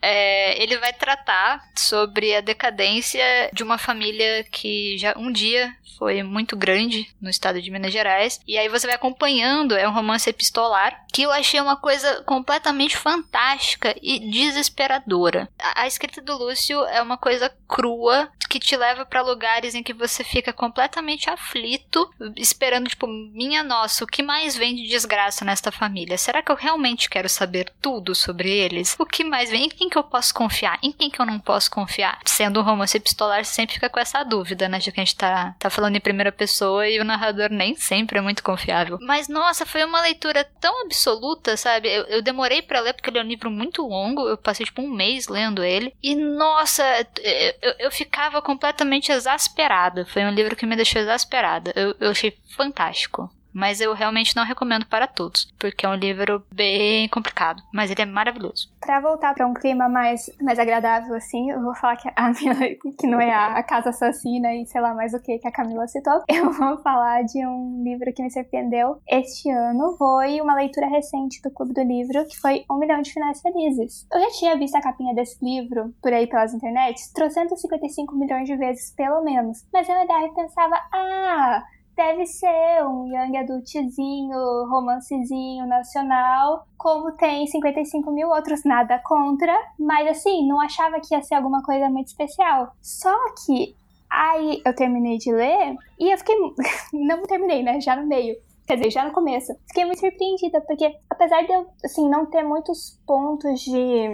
É, ele vai tratar sobre a decadência de uma família que já um dia foi muito grande no estado de Minas Gerais. E aí você vai acompanhando, é um romance epistolar, que eu achei uma coisa completamente fantástica e desesperadora. A, a escrita do Lúcio é uma coisa crua que te leva pra lugares em que você fica completamente aflito, esperando, tipo, minha nossa, o que mais vem de desgraça nesta família? Será que eu realmente quero saber tudo sobre eles? O que mais vem? Em quem que eu posso confiar? Em quem que eu não posso confiar? Sendo um romance epistolar, sempre fica com essa dúvida, né? Já que a gente tá, tá falando em primeira pessoa e o narrador nem sempre é muito confiável. Mas, nossa, foi uma leitura tão absoluta, sabe? Eu, eu demorei pra ler porque ele é um livro muito longo, eu passei, tipo, um mês lendo ele. E, nossa, eu, eu, eu ficava completamente exasperada. Foi um livro que me deixou exasperada. Eu, eu achei fantástico. Mas eu realmente não recomendo para todos, porque é um livro bem complicado, mas ele é maravilhoso. Pra voltar pra um clima mais, mais agradável, assim, eu vou falar que a *laughs* minha, que não é a, a Casa Assassina e sei lá mais o que que a Camila citou. *laughs* Eu vou falar de um livro que me surpreendeu este ano. Foi uma leitura recente do Clube do Livro, que foi Um Milhão de Finais Felizes. Eu já tinha visto a capinha desse livro por aí pelas internets 355 milhões de vezes, pelo menos. Mas eu e pensava, ah deve ser um young adultzinho, romancezinho nacional, como tem 55 mil outros, nada contra, mas assim, não achava que ia ser alguma coisa muito especial. Só que aí eu terminei de ler e eu fiquei. *laughs* não terminei, né? Já no meio. Quer dizer, já no começo. Fiquei muito surpreendida, porque apesar de eu, assim, não ter muitos pontos de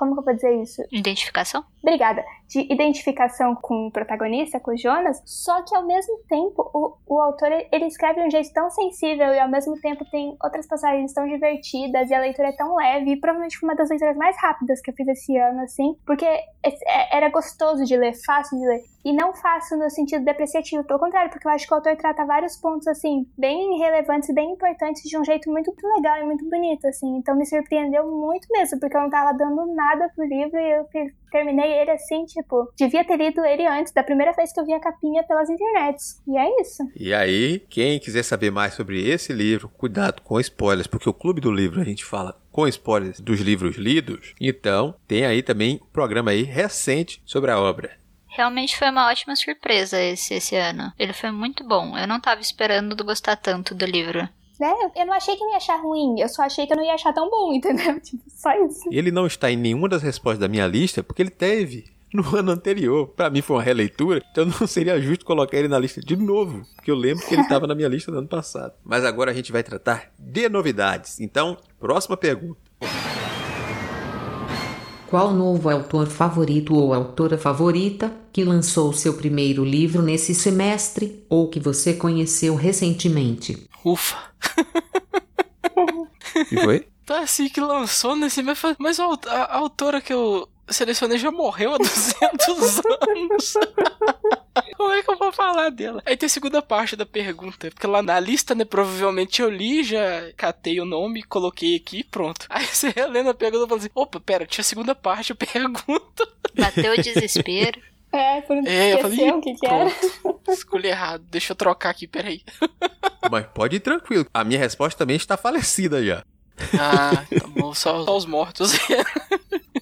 como que eu vou dizer isso? Identificação? Obrigada. De identificação com o protagonista, com o Jonas, só que ao mesmo tempo o, o autor ele escreve de um jeito tão sensível e ao mesmo tempo tem outras passagens tão divertidas e a leitura é tão leve e provavelmente foi uma das leituras mais rápidas que eu fiz esse ano, assim, porque é, era gostoso de ler, fácil de ler. E não fácil no sentido depreciativo, pelo contrário, porque eu acho que o autor trata vários pontos, assim, bem relevantes e bem importantes de um jeito muito legal e muito bonito, assim. Então me surpreendeu muito mesmo, porque eu não tava dando nada pro livro e eu terminei ele assim, tipo, devia ter lido ele antes, da primeira vez que eu vi a capinha pelas internets. E é isso. E aí, quem quiser saber mais sobre esse livro, cuidado com spoilers, porque o Clube do Livro a gente fala com spoilers dos livros lidos. Então, tem aí também um programa aí recente sobre a obra. Realmente foi uma ótima surpresa esse, esse ano. Ele foi muito bom. Eu não estava esperando gostar tanto do livro. Né? Eu não achei que eu ia achar ruim, eu só achei que eu não ia achar tão bom, *laughs* entendeu? Tipo, só isso. Ele não está em nenhuma das respostas da minha lista porque ele teve no *laughs* ano anterior. Para mim foi uma releitura, então não seria justo colocar ele na lista de novo, porque eu lembro que ele estava na minha lista do ano passado. Mas agora a gente vai tratar de novidades. Então, próxima pergunta. Qual novo autor favorito ou autora favorita que lançou seu primeiro livro nesse semestre ou que você conheceu recentemente? Ufa! E foi? *laughs* Tá assim que lançou nesse semestre, mas a, a autora que eu selecionei já morreu há *laughs* 200 anos. *laughs* Como é que eu vou falar dela? Aí tem a segunda parte da pergunta, porque lá na lista, né, provavelmente eu li, já catei o nome, coloquei aqui pronto. Aí você relendo a pergunta e fala assim, opa, pera, tinha a segunda parte, eu pergunto. Bateu o desespero. É, por é, eu falei, o que, que era. *laughs* Escolhi errado, deixa eu trocar aqui, peraí. Mas pode ir tranquilo, a minha resposta também está falecida já. Ah, tá bom, só, só os mortos. *laughs*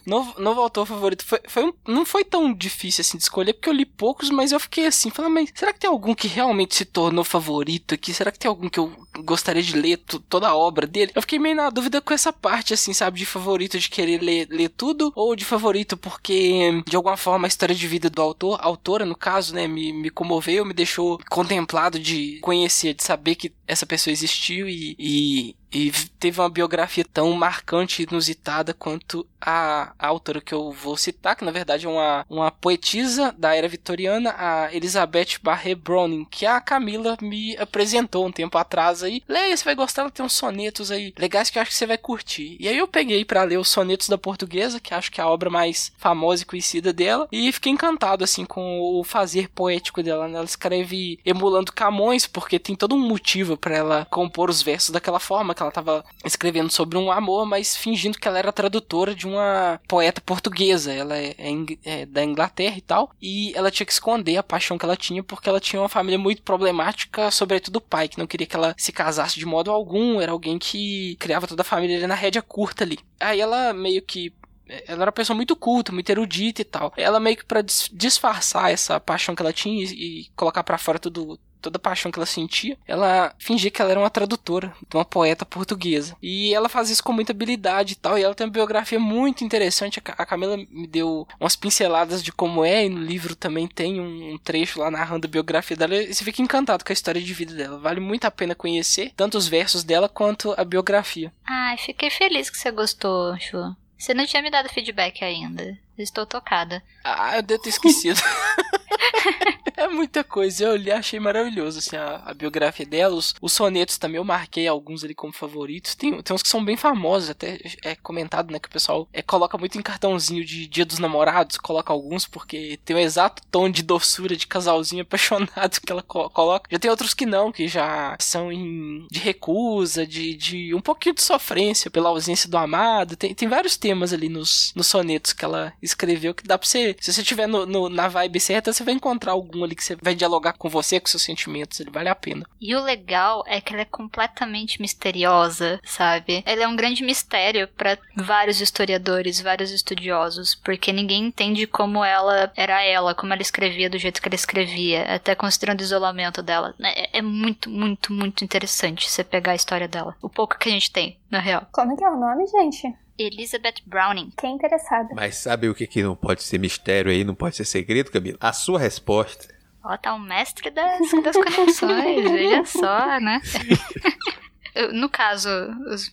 Novo, novo autor favorito. Foi, foi um, não foi tão difícil assim de escolher, porque eu li poucos, mas eu fiquei assim, falando, mas será que tem algum que realmente se tornou favorito aqui? Será que tem algum que eu gostaria de ler toda a obra dele? Eu fiquei meio na dúvida com essa parte, assim, sabe, de favorito de querer ler, ler tudo, ou de favorito porque, de alguma forma, a história de vida do autor, autora, no caso, né, me, me comoveu, me deixou contemplado de conhecer, de saber que essa pessoa existiu e, e e teve uma biografia tão marcante e inusitada quanto a, autora que eu vou citar, que na verdade é uma, uma poetisa da era vitoriana, a Elizabeth Barré Browning, que a Camila me apresentou um tempo atrás aí. Leia, você vai gostar, ela tem uns sonetos aí legais que eu acho que você vai curtir. E aí eu peguei para ler os sonetos da portuguesa, que acho que é a obra mais famosa e conhecida dela, e fiquei encantado assim com o fazer poético dela. Né? Ela escreve emulando Camões, porque tem todo um motivo para ela compor os versos daquela forma que ela estava escrevendo sobre um amor, mas fingindo que ela era tradutora de uma poeta portuguesa. Ela é, é, é, da Inglaterra e tal, e ela tinha que esconder a paixão que ela tinha porque ela tinha uma família muito problemática, sobretudo o pai, que não queria que ela se casasse de modo algum, era alguém que criava toda a família na rédea curta ali. Aí ela meio que ela era uma pessoa muito culta, muito erudita e tal. Ela meio que para disfarçar essa paixão que ela tinha e colocar para fora tudo toda a paixão que ela sentia, ela fingia que ela era uma tradutora uma poeta portuguesa. E ela faz isso com muita habilidade e tal, e ela tem uma biografia muito interessante. A Camila me deu umas pinceladas de como é, e no livro também tem um trecho lá narrando a biografia dela, e você fica encantado com a história de vida dela. Vale muito a pena conhecer, tanto os versos dela quanto a biografia. Ai, fiquei feliz que você gostou, Chu. Você não tinha me dado feedback ainda. Estou tocada. Ah, eu devo ter esquecido. *laughs* é muita coisa. Eu olhei achei maravilhoso assim, a, a biografia dela. Os, os, sonetos também eu marquei alguns ali como favoritos. Tem, tem uns que são bem famosos, até é comentado, né? Que o pessoal é, coloca muito em cartãozinho de Dia dos Namorados, coloca alguns, porque tem o exato tom de doçura de casalzinho *laughs* apaixonado que ela co coloca. Já tem outros que não, que já são em, de recusa, de, de um pouquinho de sofrência pela ausência do amado. Tem, tem vários temas ali nos, nos sonetos que ela escreveu que dá pra você. Se você tiver no, no, na vibe certa, você vai encontrar algum ali que você vai dialogar com você, com seus sentimentos. Ele vale a pena. E o legal é que ela é completamente misteriosa, sabe? Ela é um grande mistério para vários historiadores, vários estudiosos, porque ninguém entende como ela era ela, como ela escrevia do jeito que ela escrevia, até considerando o isolamento dela. É, é muito, muito, muito interessante você pegar a história dela. O pouco que a gente tem, na real. Como que é o nome, gente? Elizabeth Browning. Quem é interessado. Mas sabe o que, que não pode ser mistério aí, não pode ser segredo, Camila? A sua resposta. Ó, tá o mestre das, das conexões, veja só, né? *laughs* no caso,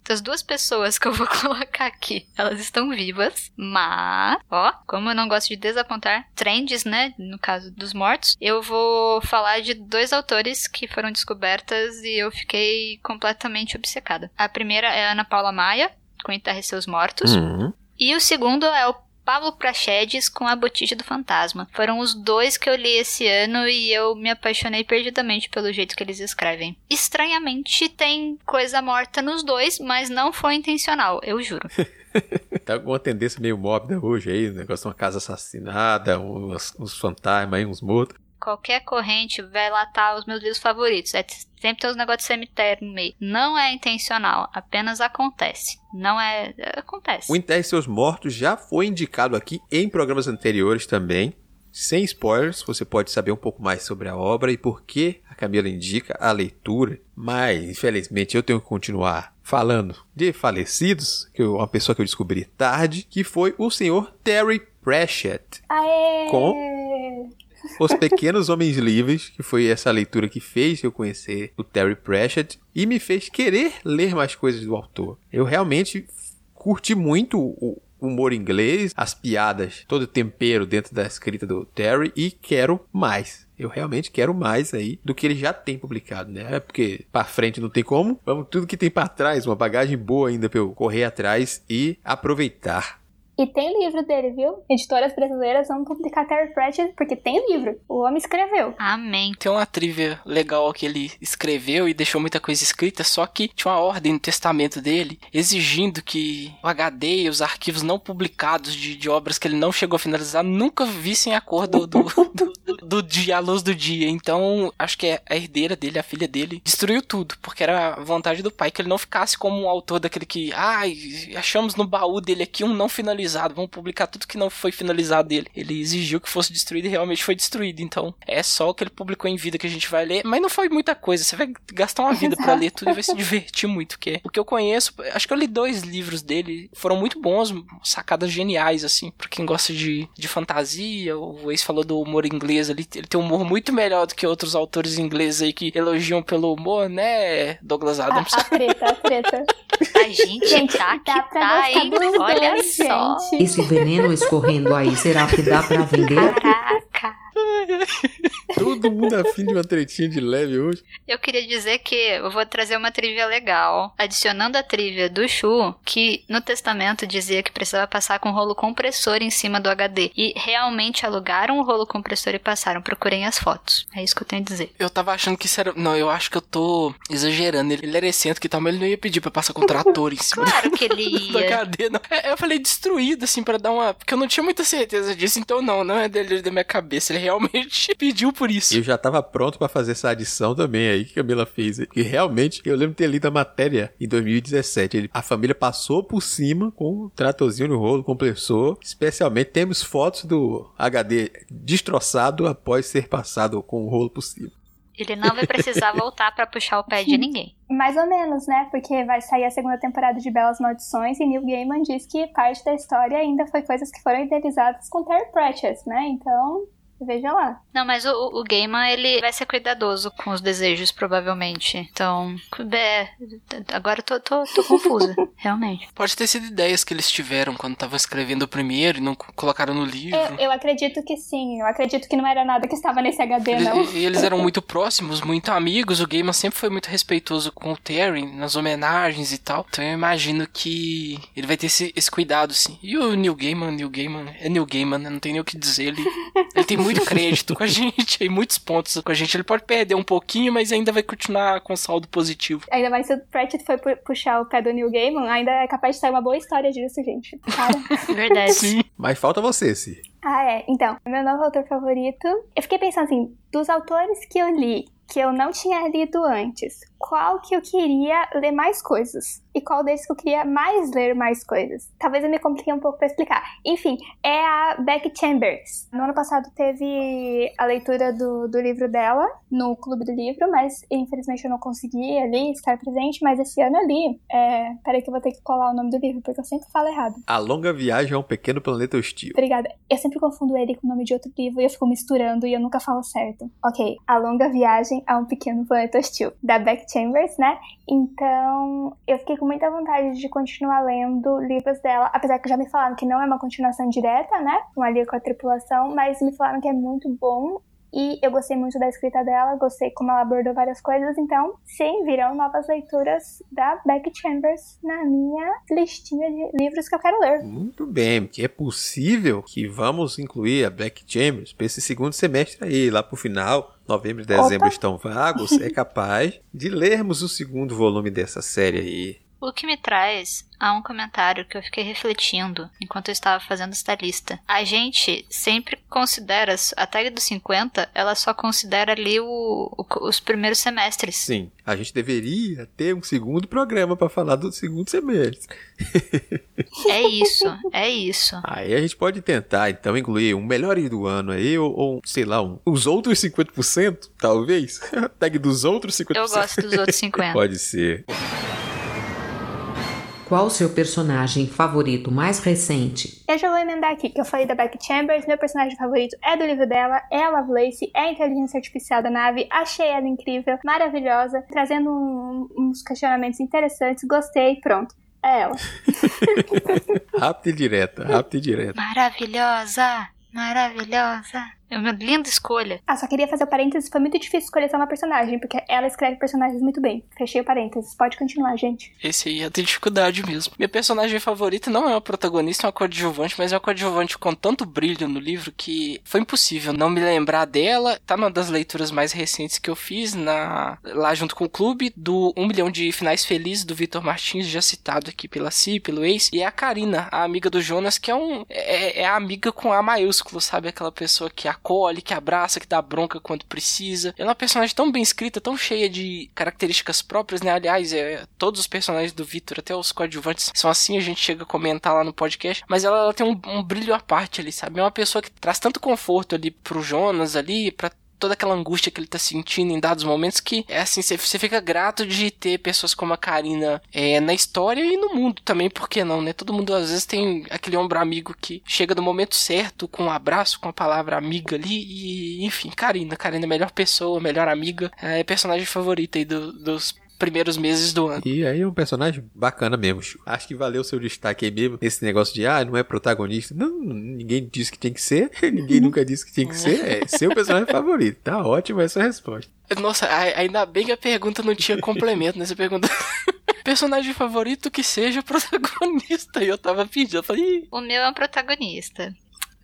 das duas pessoas que eu vou *laughs* colocar aqui, elas estão vivas, mas, ó, como eu não gosto de desapontar trends, né, no caso dos mortos, eu vou falar de dois autores que foram descobertas e eu fiquei completamente obcecada. A primeira é a Ana Paula Maia, com Enterre Seus Mortos, Uhum. e o segundo é o Pablo Prachedes com A Botija do Fantasma. Foram os dois que eu li esse ano e eu me apaixonei perdidamente pelo jeito que eles escrevem. Estranhamente, tem coisa morta nos dois, mas não foi intencional, eu juro. *laughs* Tá com uma tendência meio mórbida hoje aí, o negócio de uma casa assassinada, uns, uns fantasmas aí, uns mortos. Qualquer corrente vai latar os meus livros favoritos. É sempre tem uns negócios de cemitério no meio. Não é intencional, apenas acontece. Não é. Acontece. O Enterre Seus Mortos já foi indicado aqui em programas anteriores também. Sem spoilers, você pode saber um pouco mais sobre a obra e por que a Camila indica a leitura. Mas, infelizmente, eu tenho que continuar falando de falecidos, que eu- uma pessoa que eu descobri tarde, que foi o senhor Terry Pratchett. Aê! Com? Os Pequenos Homens Livres, que foi essa leitura que fez eu conhecer o Terry Pratchett e me fez querer ler mais coisas do autor. Eu realmente curti muito o humor inglês, as piadas, todo o tempero dentro da escrita do Terry e quero mais. Eu realmente quero mais aí do que ele já tem publicado, né? É Porque pra frente não tem como. Vamos tudo que tem pra trás, uma bagagem boa ainda pra eu correr atrás e aproveitar. E tem livro dele, viu? Editoras brasileiras vão publicar Terry Pratchett porque tem livro. O homem escreveu. Amém. Tem uma trivia legal que ele escreveu e deixou muita coisa escrita, só que tinha uma ordem no testamento dele exigindo que o HD e os arquivos não publicados de, de obras que ele não chegou a finalizar nunca vissem a cor do, do, do, do- dia, a luz do dia. Então, acho que é a herdeira dele, a filha dele, destruiu tudo, porque era a vontade do pai que ele não ficasse como um autor daquele que, ai, achamos no baú dele aqui um não finalizado, vamos publicar tudo que não foi finalizado dele. Ele exigiu que fosse destruído e realmente foi destruído. Então, é só o que ele publicou em vida que a gente vai ler, mas não foi muita coisa. Você vai gastar uma vida pra ler tudo e vai se divertir muito, que é o que eu conheço. Acho que eu li dois livros dele, foram muito bons, sacadas geniais assim, pra quem gosta de, de fantasia. O ex falou do humor inglês ali, ele tem um humor muito melhor do que outros autores ingleses aí que elogiam pelo humor, né, Douglas A, Adams? *laughs* a treta, a treta. A gente, Gente, tá que tá, gostar hein? Olha dois, só. Esse veneno escorrendo aí, será que dá pra vender? Caraca. *laughs* Todo mundo afim de uma tretinha de leve hoje. Eu queria dizer que eu vou trazer uma trivia legal, adicionando a trivia do Shu, que no testamento dizia que precisava passar com rolo compressor em cima do HD. E realmente alugaram o rolo compressor e passaram. Procurem as fotos. É isso que eu tenho a dizer. Eu tava achando que isso era. Não, eu acho que eu tô exagerando. Ele, ele era excêntrico e tal, mas ele não ia pedir pra passar com trator em cima Claro que ele *laughs* ia. HD, não. É, Eu falei destruído, assim, pra dar uma. Porque eu não tinha muita certeza disso, então não, não é delírio da minha cabeça. Ele realmente *laughs* pediu por isso. Eu já tava pronto pra fazer essa adição também aí que a Camila fez. E realmente, eu lembro de ter lido a matéria em 2017. Ele- a família passou por cima com um tratorzinho no rolo, compressor. Especialmente, temos fotos do HD destroçado após ser passado com o rolo por cima. Ele não vai precisar *laughs* voltar pra puxar o pé de ninguém. Mais ou menos, né? Porque vai sair a segunda temporada de Belas Maldições e Neil Gaiman diz que parte da história ainda foi coisas que foram idealizadas com Terry Pratchett, né? Então, veja lá. Não, mas o, o Gaiman, ele vai ser cuidadoso com os desejos, provavelmente. Então, é, agora eu tô, tô, tô *laughs* confusa, realmente. Pode ter sido ideias que eles tiveram quando estavam escrevendo o primeiro e não co- colocaram no livro. Eu, eu acredito que sim. Eu acredito que não era nada que estava nesse HD, não. Eles, e eles eram muito próximos, muito amigos. O Gaiman sempre foi muito respeitoso com o Terry nas homenagens e tal. Então eu imagino que ele vai ter esse, esse cuidado, sim. E o Neil Gaiman, Neil Gaiman, é Neil Gaiman, né? não tem nem o que dizer. Ele, ele tem muito *laughs* crédito com a gente, e muitos pontos com a gente. Ele pode perder um pouquinho, mas ainda vai continuar com saldo positivo. Ainda mais se o Pratchett foi pu- puxar o pé do Neil Gaiman, ainda é capaz de sair uma boa história disso, gente. Cara. *laughs* Verdade. Sim. Mas falta você, Si. Ah, é. Então, meu novo autor favorito. Eu fiquei pensando assim, dos autores que eu li, que eu não tinha lido antes, qual que eu queria ler mais coisas? E qual deles que eu queria mais ler mais coisas. Talvez eu me complique um pouco para explicar. Enfim, é a Becky Chambers. No ano passado teve a leitura do, do livro dela no Clube do Livro, mas infelizmente eu não consegui ali estar presente, mas esse ano ali, é... peraí que eu vou ter que colar o nome do livro, porque eu sempre falo errado. A Longa Viagem a um Pequeno Planeta Hostil. Obrigada. Eu sempre confundo ele com o nome de outro livro e eu fico misturando e eu nunca falo certo. Ok, A Longa Viagem a um Pequeno Planeta Hostil, da Beck Chambers, né? Então, eu fiquei com muita vontade de continuar lendo livros dela, apesar que já me falaram que não é uma continuação direta, né? Um ali com a tripulação, mas me falaram que é muito bom e eu gostei muito da escrita dela, gostei como ela abordou várias coisas, então sim, virão novas leituras da Becky Chambers na minha listinha de livros que eu quero ler. Muito bem, porque é possível que vamos incluir a Becky Chambers para esse segundo semestre aí, lá pro final. Novembro e dezembro Opa. estão vagos, é capaz de lermos o segundo volume dessa série aí. O que me traz a um comentário que eu fiquei refletindo enquanto eu estava fazendo esta lista. A gente sempre considera a tag dos 50, ela só considera ali o, o, os primeiros semestres. Sim, a gente deveria ter um segundo programa para falar do segundo semestre. *laughs* é isso, é isso. Aí a gente pode tentar então incluir um melhor do ano aí ou, ou sei lá, um, os outros 50%, talvez. *laughs* A tag dos outros 50%. Eu gosto dos outros 50. *laughs* pode ser. Qual o seu personagem favorito mais recente? Eu já vou emendar aqui, que eu falei da Beck Chambers, meu personagem favorito é do livro dela, é a Lovelace, é a inteligência artificial da nave, achei ela incrível, maravilhosa, trazendo um, uns questionamentos interessantes, gostei, pronto. É ela. *laughs* rápida e direta, rápida e direta. Maravilhosa, maravilhosa. É uma linda escolha. Ah, só queria fazer o parênteses. Foi muito difícil escolher só uma personagem, porque ela escreve personagens muito bem. Fechei o parênteses. Pode continuar, gente. Esse aí ia ter dificuldade mesmo. Minha personagem favorita não é o protagonista, é uma coadjuvante, mas é uma coadjuvante com tanto brilho no livro que foi impossível não me lembrar dela. Tá numa das leituras mais recentes que eu fiz, na lá junto com o clube, do Um Milhão de Finais Felizes, do Vitor Martins, já citado aqui pela Si, pelo ex. E é a Karina, a amiga do Jonas, que é um. É, é a amiga com A maiúsculo, sabe? Aquela pessoa que acolhe, que abraça, que dá bronca quando precisa. Ela é uma personagem tão bem escrita, tão cheia de características próprias, né? Aliás, é, todos os personagens do Victor, até os coadjuvantes, são assim, a gente chega a comentar lá no podcast. Mas ela, ela tem um, um brilho à parte ali, sabe? É uma pessoa que traz tanto conforto ali pro Jonas ali, pra toda aquela angústia que ele tá sentindo em dados momentos que é assim, você fica grato de ter pessoas como a Karina é, na história e no mundo também, por que não, né? Todo mundo às vezes tem aquele ombro amigo que chega no momento certo, com um abraço, com a palavra amiga ali, e enfim, Karina, Karina é a melhor pessoa, melhor amiga, é personagem favorita aí do, dos primeiros meses do ano. E aí é um personagem bacana mesmo. Acho que valeu o seu destaque aí mesmo. Esse negócio de, ah, não é protagonista. Não, ninguém disse que tem que ser. *laughs* ninguém nunca disse que tinha que ser. É seu personagem favorito. Tá ótimo essa resposta. Nossa, ainda bem que a pergunta não tinha complemento nessa pergunta. *laughs* personagem favorito que seja protagonista. E eu tava pedindo, eu falei... O meu é um protagonista.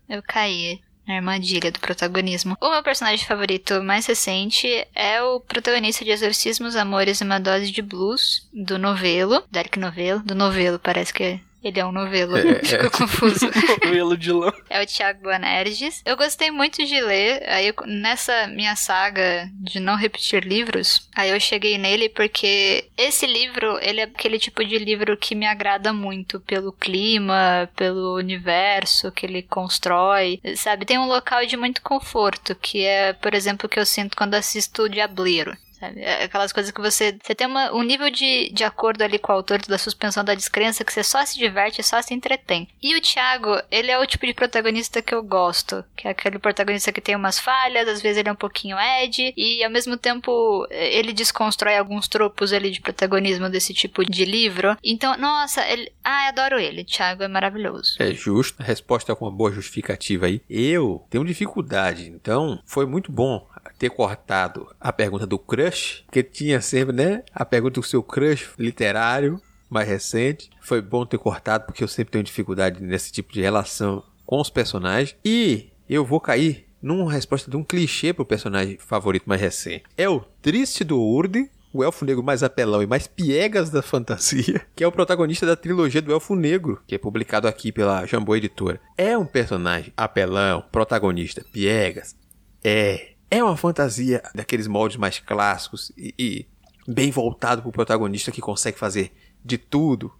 Eu caí na armadilha do protagonismo. O meu personagem favorito mais recente é o protagonista de Exorcismos, Amores e uma Dose de Blues, do novelo, Dark Novelo, do novelo, parece que ele é um novelo. É, Fico é. *laughs* confuso. *laughs* novelo de lã. É o Thiago Boanerges. Eu gostei muito de ler. Aí eu, nessa minha saga de não repetir livros, aí eu cheguei nele porque esse livro, ele é aquele tipo de livro que me agrada muito pelo clima, pelo universo que ele constrói. Sabe, tem um local de muito conforto, que é, por exemplo, o que eu sinto quando assisto o Diableiro sabe? É aquelas coisas que você. Você tem uma, um nível de, de acordo ali com o autor da suspensão da descrença que você só se diverte, só se entretém. E o Thiago, ele é o tipo de protagonista que eu gosto. Que é aquele protagonista que tem umas falhas, às vezes ele é um pouquinho Ed, e ao mesmo tempo ele desconstrói alguns tropos ali de protagonismo desse tipo de livro. Então, nossa, ele. Ah, eu adoro ele. Thiago é maravilhoso. É justo. A resposta é com uma boa justificativa aí. Eu tenho dificuldade, então foi muito bom ter cortado a pergunta do crush, porque tinha sempre, né, a pergunta do seu crush literário mais recente. Foi bom ter cortado porque eu sempre tenho dificuldade nesse tipo de relação com os personagens. E eu vou cair numa resposta de um clichê pro personagem favorito mais recente. É o triste do Urden, o elfo negro mais apelão e mais piegas da fantasia, *laughs* que é o protagonista da trilogia do Elfo Negro, que é publicado aqui pela Jambô Editora. É um personagem apelão, protagonista, piegas. É é uma fantasia daqueles moldes mais clássicos e, e bem voltado para o protagonista que consegue fazer de tudo.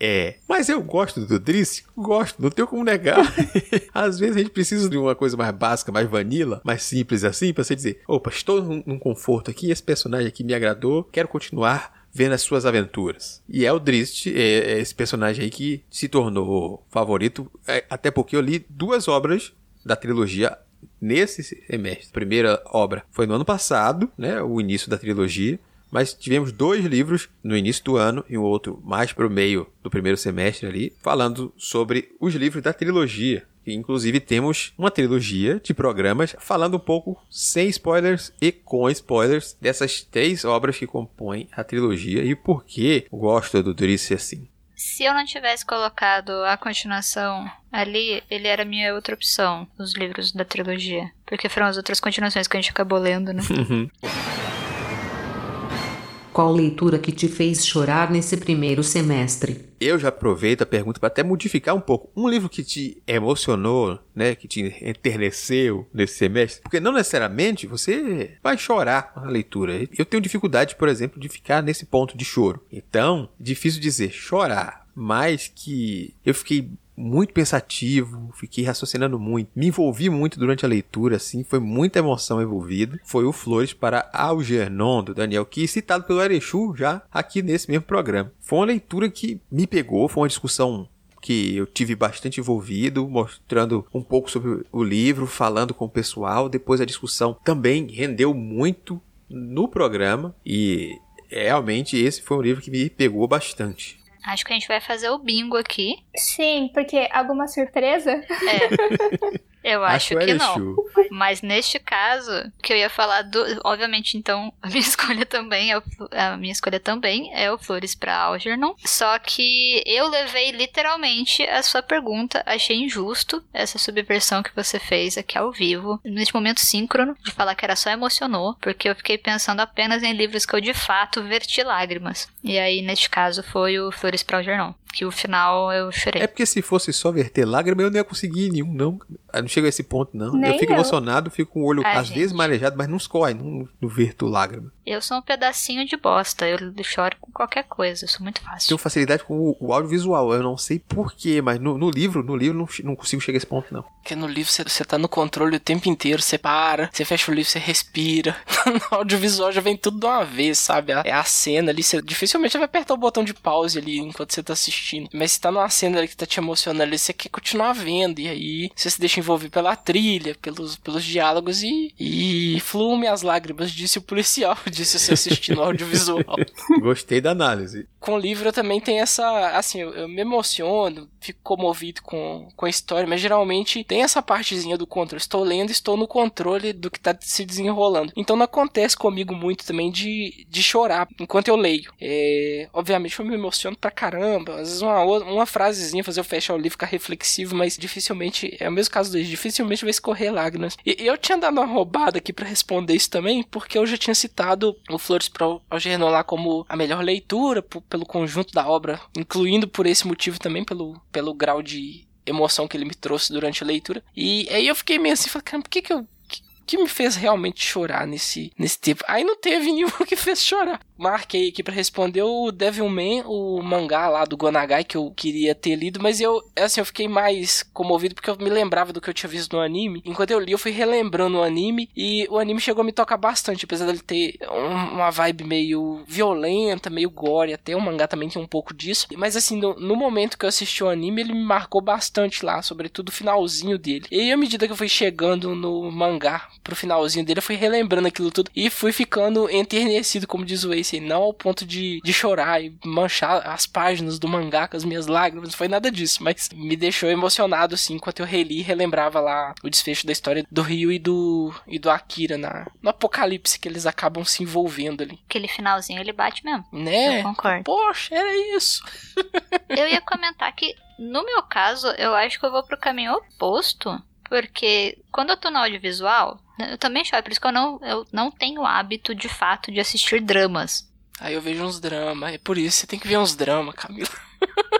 É, mas eu gosto do Driss, gosto, não tenho como negar. *laughs* Às vezes a gente precisa de uma coisa mais básica, mais vanilla, mais simples assim, pra você dizer: opa, estou num, num conforto aqui, esse personagem aqui me agradou, quero continuar vendo as suas aventuras. E é o Drist, é, é esse personagem aí que se tornou favorito, é, até porque eu li duas obras da trilogia nesse semestre. A primeira obra foi no ano passado, né, o início da trilogia, mas tivemos dois livros no início do ano e o outro mais para o meio do primeiro semestre ali, falando sobre os livros da trilogia. Inclusive temos uma trilogia de programas falando um pouco sem spoilers e com spoilers dessas três obras que compõem a trilogia e por que gosto do Driss assim. Se eu não tivesse colocado a continuação ali, ele era a minha outra opção, os livros da trilogia. Porque foram as outras continuações que a gente acabou lendo, né? *laughs* Qual leitura que te fez chorar nesse primeiro semestre? Eu já aproveito a pergunta para até modificar um pouco. Um livro que te emocionou, né, que te enterneceu nesse semestre, porque não necessariamente você vai chorar na leitura. Eu tenho dificuldade, por exemplo, de ficar nesse ponto de choro. Então, difícil dizer chorar, mas que eu fiquei muito pensativo, fiquei raciocinando muito, me envolvi muito durante a leitura, assim, foi muita emoção envolvida. Foi o Flores para Algernon, do Daniel Ki, citado pelo Erechu já aqui nesse mesmo programa. Foi uma leitura que me pegou, foi uma discussão que eu tive bastante envolvido, mostrando um pouco sobre o livro, falando com o pessoal. Depois a discussão também rendeu muito no programa e realmente esse foi um livro que me pegou bastante. Acho que a gente vai fazer o bingo aqui. Sim, porque alguma surpresa? É. *laughs* Eu acho, acho que não. Mas neste caso, que eu ia falar do, obviamente, então, *laughs* a minha escolha também é o, a minha escolha também é o Flores para Algernon. Só que eu levei literalmente a sua pergunta, achei injusto essa subversão que você fez aqui ao vivo, neste momento síncrono, de falar que era só emocionou, porque eu fiquei pensando apenas em livros que eu de fato verti lágrimas. E aí, neste caso, foi o Flores para Algernon que o final eu chorei. É porque se fosse só verter lágrima, eu não ia conseguir nenhum, não. Eu não chego a esse ponto, não. Nem eu fico eu. emocionado, fico com o olho Ai, às gente. vezes marejado, mas não escorre, não, não verto lágrima. Eu sou um pedacinho de bosta, eu choro com qualquer coisa, eu sou muito fácil. Tenho facilidade com o, o audiovisual, eu não sei porquê, mas no, no, livro, no livro não, não consigo chegar a esse ponto, não. Porque no livro você tá no controle o tempo inteiro, você para, você fecha o livro, você respira. *laughs* no audiovisual já vem tudo de uma vez, sabe? É a cena ali, você dificilmente vai apertar o botão de pause ali enquanto você tá assistindo. Mas se tá numa cena ali que tá te emocionando ali, você quer continuar vendo, e aí você se deixa envolver pela trilha, pelos, pelos diálogos e, e flume as lágrimas, disse o policial *laughs* disse você assistindo *laughs* audiovisual. Gostei da análise. Com o livro eu também tenho essa. Assim, eu, eu, me emociono, fico comovido com, com a história, mas geralmente tem essa partezinha do controle. Estou lendo, estou no controle do que está se desenrolando. Então não acontece comigo muito também de, de chorar enquanto eu leio. É, obviamente eu me emociono pra caramba. Às vezes uma, uma frasezinha fazer eu fechar o livro ficar reflexivo, mas dificilmente. É o mesmo caso dele, dificilmente vai escorrer lágrimas. E, eu tinha dado uma roubada aqui para responder isso também, porque eu já tinha citado o Flores para Algernon lá como a melhor leitura pelo conjunto da obra, incluindo por esse motivo também pelo, pelo grau de emoção que ele me trouxe durante a leitura. E aí eu fiquei meio assim, falei, caramba, por que que eu que me fez realmente chorar nesse, nesse tempo. Aí não teve *laughs* nenhum que fez chorar marquei aqui para responder o Devilman, o mangá lá do Gonagai que eu queria ter lido, mas eu, assim, eu fiquei mais comovido porque eu me lembrava do que eu tinha visto no anime. Enquanto eu li, eu fui relembrando o anime e o anime chegou a me tocar bastante, apesar dele ter um, uma vibe meio violenta, meio gore, até o mangá também tem um pouco disso. Mas assim, no, no, momento que eu assisti o anime, ele me marcou bastante lá, sobretudo o finalzinho dele. E à medida que eu fui chegando no mangá, pro finalzinho dele, eu fui relembrando aquilo tudo e fui ficando enternecido, como diz o Ace assim, não ao ponto de, de chorar e manchar as páginas do mangá com as minhas lágrimas, não foi nada disso, mas me deixou emocionado, assim, enquanto eu reli e relembrava lá o desfecho da história do Ryu e do, e do Akira na, no apocalipse que eles acabam se envolvendo ali. Aquele finalzinho ele bate mesmo. Né? Eu concordo. Poxa, era isso. eu ia comentar que, no meu caso, eu acho que eu vou pro caminho oposto. Porque quando eu tô no audiovisual, eu também choro, por isso que eu não, eu não tenho hábito de fato de assistir dramas. Aí eu vejo uns dramas, é por isso você tem que ver uns dramas, Camila.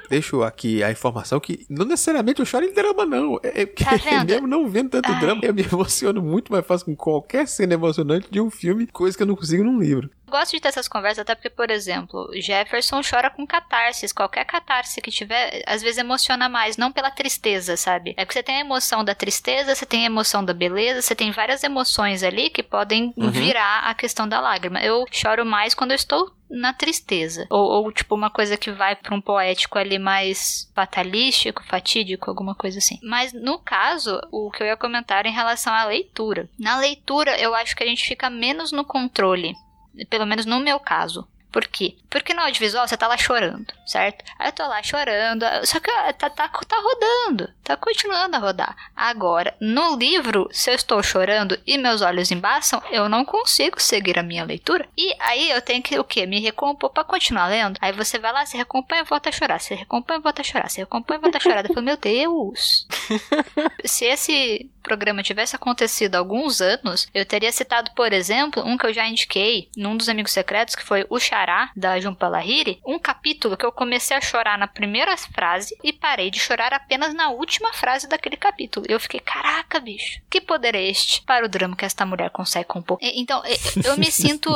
Deixo aqui a informação que não necessariamente eu choro em drama, não. É, é tá mesmo não vendo tanto Ai. drama, eu me emociono muito mais fácil com qualquer cena emocionante de um filme, coisa que eu não consigo num livro gosto de ter essas conversas, até porque, por exemplo, Jefferson chora com catarses. Qualquer catarse que tiver, às vezes emociona mais, não pela tristeza, sabe? É que você tem a emoção da tristeza, você tem a emoção da beleza, você tem várias emoções ali que podem uhum. virar a questão da lágrima. Eu choro mais quando eu estou na tristeza. Ou, ou, tipo, uma coisa que vai para um poético ali mais fatalístico, fatídico, alguma coisa assim. Mas no caso, o que eu ia comentar em relação à leitura. Na leitura, eu acho que a gente fica menos no controle pelo menos no meu caso. Por quê? Porque no audiovisual você tá lá chorando, certo? Aí eu tô lá chorando, só que tá, tá, tá rodando, tá continuando a rodar. Agora, no livro, se eu estou chorando e meus olhos embaçam, eu não consigo seguir a minha leitura. E aí eu tenho que o quê? Me recompor pra continuar lendo. Aí você vai lá, se recompõe e volta a chorar, se recompõe e volta a chorar, se recompõe e volta a chorar. Eu falo, meu Deus! *laughs* se esse programa tivesse acontecido há alguns anos, eu teria citado, por exemplo, um que eu já indiquei num dos Amigos Secretos, que foi O Xará, da Jumpa Lahiri, um capítulo que eu comecei a chorar na primeira frase e parei de chorar apenas na última frase daquele capítulo. Eu fiquei, caraca, bicho, que poder é este para o drama que esta mulher consegue compor? Então, eu me *laughs* sinto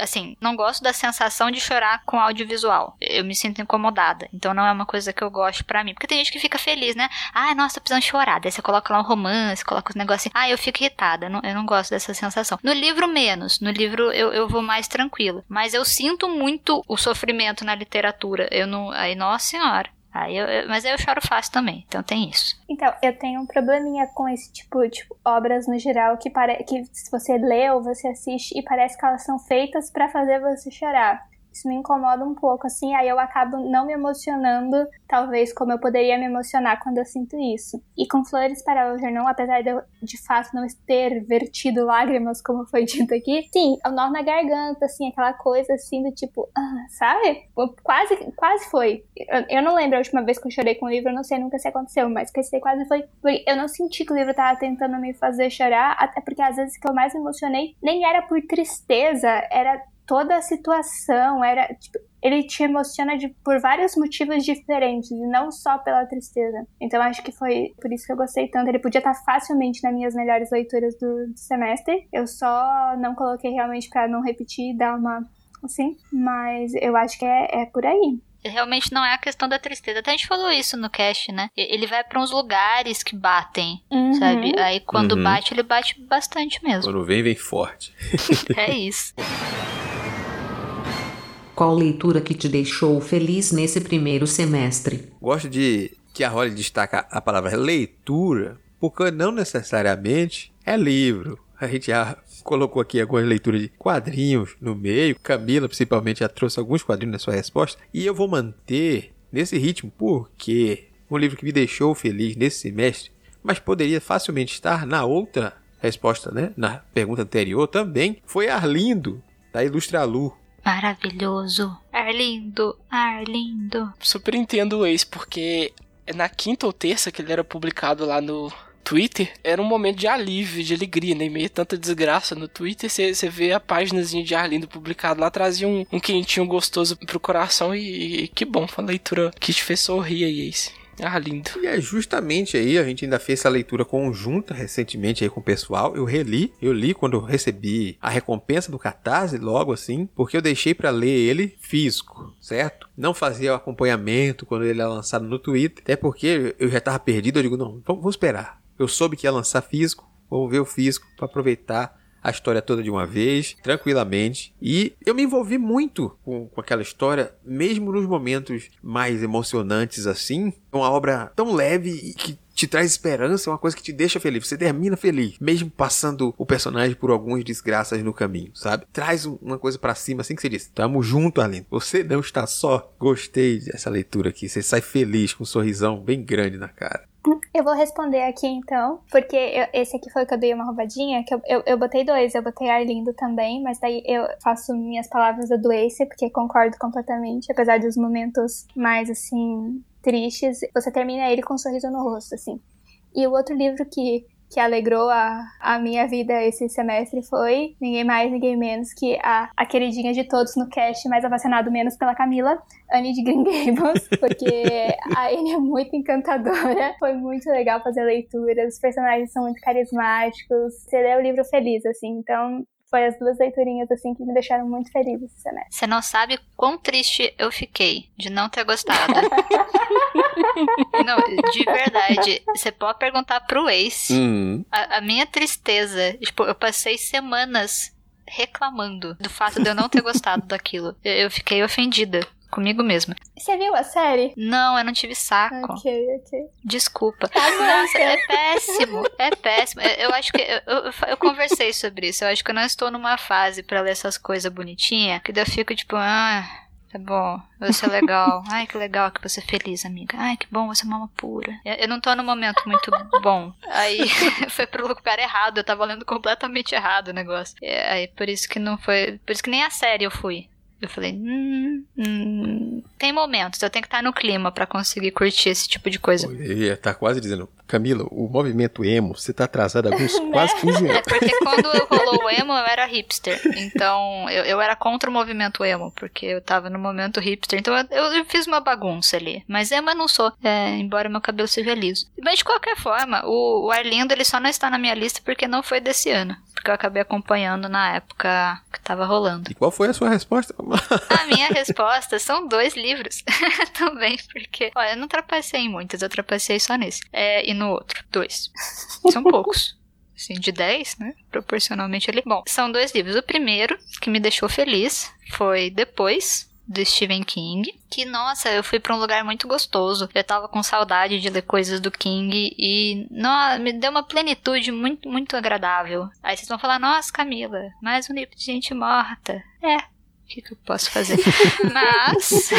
assim, não gosto da sensação de chorar com audiovisual. Eu me sinto incomodada. Então não é uma coisa que eu gosto para mim. Porque tem gente que fica feliz, né? Ah, nossa, tô precisando chorar. Daí você coloca lá um romance, coloca os um assim. Ah, eu fico irritada. Eu não, eu não gosto dessa sensação. No livro, menos. No livro, eu, eu vou mais tranquila. Mas eu sinto muito o sofrimento na literatura. Eu não. Aí, nossa senhora. Aí eu, eu, mas eu choro fácil também, então tem isso. Então, eu tenho um probleminha com esse tipo de tipo, obras no geral que, pare... que se você lê ou você assiste e parece que elas são feitas para fazer você chorar. Isso me incomoda um pouco, assim, aí eu acabo não me emocionando, talvez como eu poderia me emocionar quando eu sinto isso. E com Flores para o Jornal, apesar de eu de fato não ter vertido lágrimas, como foi dito aqui, sim, o nó na garganta, assim, aquela coisa assim do tipo, ah, sabe? Quase, quase foi. Eu, eu, não lembro a última vez que eu chorei com o livro, eu não sei nunca se aconteceu, mas que quase foi. Eu não senti que o livro tava tentando me fazer chorar, até porque às vezes que eu mais me emocionei nem era por tristeza, era toda a situação, era tipo, ele te emociona de, por vários motivos diferentes, e não só pela tristeza. Então acho que foi por isso que eu gostei tanto. Ele podia estar facilmente nas minhas melhores leituras do, do semestre. Eu só não coloquei realmente para não repetir e dar uma assim, mas eu acho que é, é por aí realmente não é a questão da tristeza. Até a gente falou isso no cast, né? Ele vai para uns lugares que batem, uhum. sabe? Aí quando uhum. bate, ele bate bastante mesmo. Quando vem, vem forte. *laughs* é isso. Qual leitura que te deixou feliz nesse primeiro semestre? Gosto de que a Holly destaca a palavra leitura, porque não necessariamente é livro. A gente já colocou aqui algumas leituras de quadrinhos no meio. Camila, principalmente, já trouxe alguns quadrinhos na sua resposta. E eu vou manter nesse ritmo porque um livro que me deixou feliz nesse semestre, mas poderia facilmente estar na outra resposta, né? Na pergunta anterior também, foi Arlindo, da Ilustra Lu. Maravilhoso. Arlindo, Arlindo. Super entendo o ex, porque na quinta ou terça que ele era publicado lá no Twitter, era um momento de alívio, de alegria, né? Em meio a tanta desgraça no Twitter, você vê a páginazinha de Arlindo publicado lá, trazia um, um quentinho gostoso pro coração e, e que bom, foi uma leitura que te fez sorrir aí, esse. Ah, lindo. E é justamente aí, a gente ainda fez essa leitura conjunta recentemente aí com o pessoal. Eu reli, eu li quando eu recebi a recompensa do Catarse, logo assim, porque eu deixei para ler ele físico, certo? Não fazia o acompanhamento quando ele era lançado no Twitter, até porque eu já tava perdido. Eu digo, não, vamos esperar. Eu soube que ia lançar físico, vou ver o físico para aproveitar a história toda de uma vez, tranquilamente. E eu me envolvi muito com, com aquela história, mesmo nos momentos mais emocionantes assim. É uma obra tão leve que te traz esperança, é uma coisa que te deixa feliz. Você termina feliz, mesmo passando o personagem por algumas desgraças no caminho, sabe? Traz uma coisa para cima, assim que você diz: Tamo junto, Aline. Você não está só. Gostei dessa leitura aqui. Você sai feliz com um sorrisão bem grande na cara. Eu vou responder aqui então, porque eu, esse aqui foi que eu dei uma roubadinha, que eu, eu, eu, botei dois, eu botei Arlindo também, mas daí eu faço minhas palavras da doença, porque concordo completamente, apesar dos momentos mais assim tristes, você termina ele com um sorriso no rosto, assim. E o outro livro que que alegrou a, a minha vida esse semestre foi ninguém mais, ninguém menos que a, a queridinha de todos no cast, mais apaixonado menos pela Camila, Anne de Green Gables, *laughs* porque a Anne é muito encantadora, foi muito legal fazer leituras, os personagens são muito carismáticos, você lê o livro feliz, assim, então foi as duas leiturinhas assim que me deixaram muito feliz esse semestre. Você não sabe quão triste eu fiquei de não ter gostado. *laughs* não, de verdade. Você pode perguntar pro Ace. Uhum. A, a minha tristeza, tipo, eu passei semanas reclamando do fato de eu não ter gostado daquilo. Eu, eu fiquei ofendida comigo mesma. Você viu a série? Não, eu não tive saco. Ok, ok. Desculpa. Tá Nossa, é péssimo. *laughs* É péssimo. Eu, eu acho que. Eu, eu, eu conversei sobre isso. Eu acho que eu não estou numa fase pra ler essas coisas bonitinhas. Que daí eu fico tipo, ah. Tá bom, você é legal. *laughs* Ai, que legal que você é feliz, amiga. Ai, que bom, você é uma alma pura. Eu, não tô num momento muito bom. Aí *laughs* foi pro lugar errado, eu tava lendo completamente errado o negócio. Aí por isso que não foi. Por isso que nem a série eu fui. Eu falei, hum, hum, tem momentos, eu tenho que estar no clima pra conseguir curtir esse tipo de coisa. Eu ia estar quase dizendo, Camila, o movimento emo, você tá atrasado há alguns *laughs* quase 15 É anos. porque quando eu rolou o *laughs* emo, eu era hipster. Então, eu, eu era contra o movimento emo, porque eu tava no momento hipster. Então, eu, eu fiz uma bagunça ali. Mas emo eu não sou, é, embora meu cabelo seja liso. Mas, de qualquer forma, o, o Arlindo, ele só não está na minha lista porque não foi desse ano. Porque eu acabei acompanhando na época que tava rolando. E qual foi a sua resposta? *laughs* A minha resposta são dois livros *laughs* também, porque, olha, eu não trapacei em muitos, eu trapacei só nesse. É, e no outro, dois. São poucos. Assim, de 10, né? Proporcionalmente ali. Bom, são dois livros. O primeiro, que me deixou feliz, foi Depois, do Stephen King. Que, nossa, eu fui pra um lugar muito gostoso. Eu tava com saudade de ler coisas do King e me deu uma plenitude muito, muito agradável. Aí vocês vão falar, nossa, Camila, mais um livro de gente morta. É, o que, que eu posso fazer? *laughs* Mas.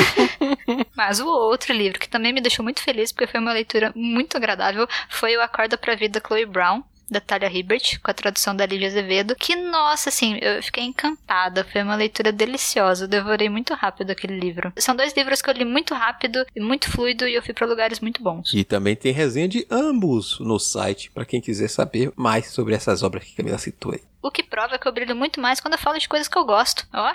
Mas o outro livro que também me deixou muito feliz, porque foi uma leitura muito agradável, foi o Acorda pra Vida Chloe Brown. Da Talia Hibbert, com a tradução da Lídia Azevedo. Que, nossa, assim, eu fiquei encantada. Foi uma leitura deliciosa. Eu devorei muito rápido aquele livro. São dois livros que eu li muito rápido e muito fluido e eu fui pra lugares muito bons. E também tem resenha de ambos no site, pra quem quiser saber mais sobre essas obras que Camila citou aí. O que prova que eu brilho muito mais quando eu falo de coisas que eu gosto. Ó,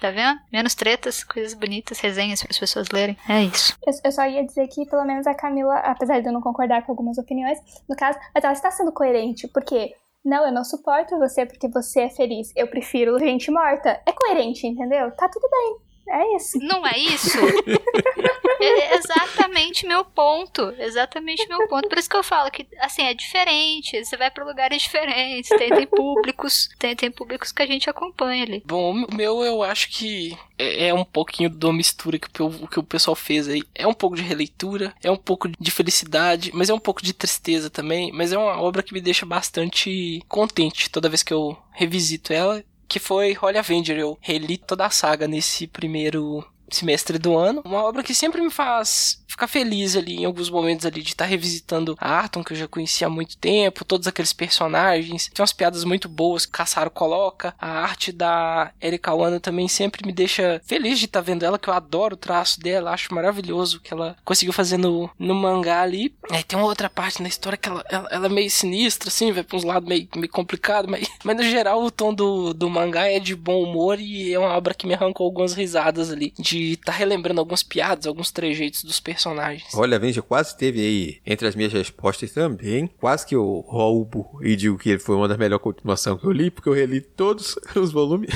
tá vendo? Menos tretas, coisas bonitas, resenhas para as pessoas lerem. É isso. Eu, eu só ia dizer que, pelo menos, a Camila, apesar de eu não concordar com algumas opiniões, no caso, mas ela está sendo coerente, porque. Não, eu não suporto você porque você é feliz. Eu prefiro gente morta. É coerente, entendeu? Tá tudo bem. É isso. Não é isso? *laughs* é exatamente meu ponto. Exatamente meu ponto. Por isso que eu falo que, assim, é diferente. Você vai para lugares diferentes. Tem, tem públicos. Tem, tem públicos que a gente acompanha ali. Bom, o meu eu acho que é, é um pouquinho da mistura que o, que o pessoal fez aí. É um pouco de releitura, é um pouco de felicidade, mas é um pouco de tristeza também. Mas é uma obra que me deixa bastante contente toda vez que eu revisito ela. Que foi Holy Avenger. Eu reli toda a saga nesse primeiro semestre do ano. Uma obra que sempre me faz ficar feliz ali em alguns momentos ali de estar tá revisitando a Arton, que eu já conhecia há muito tempo, todos aqueles personagens. Tem umas piadas muito boas que Caçaro coloca. A arte da Erika Wano também sempre me deixa feliz de estar tá vendo ela, que eu adoro o traço dela, acho maravilhoso o que ela conseguiu fazer no, no mangá ali. Aí tem uma outra parte na história que ela, ela, ela é meio sinistra, assim, vai pra uns lados meio, meio complicado, mas, *laughs* mas no geral o tom do, do mangá é de bom humor e é uma obra que me arrancou algumas risadas ali, de estar tá relembrando algumas piadas, alguns trejeitos dos personagens. Olha, Avenger quase teve aí, entre as minhas respostas também, quase que eu roubo e digo que ele foi uma das melhores continuações que eu li, porque eu reli todos *laughs* os volumes.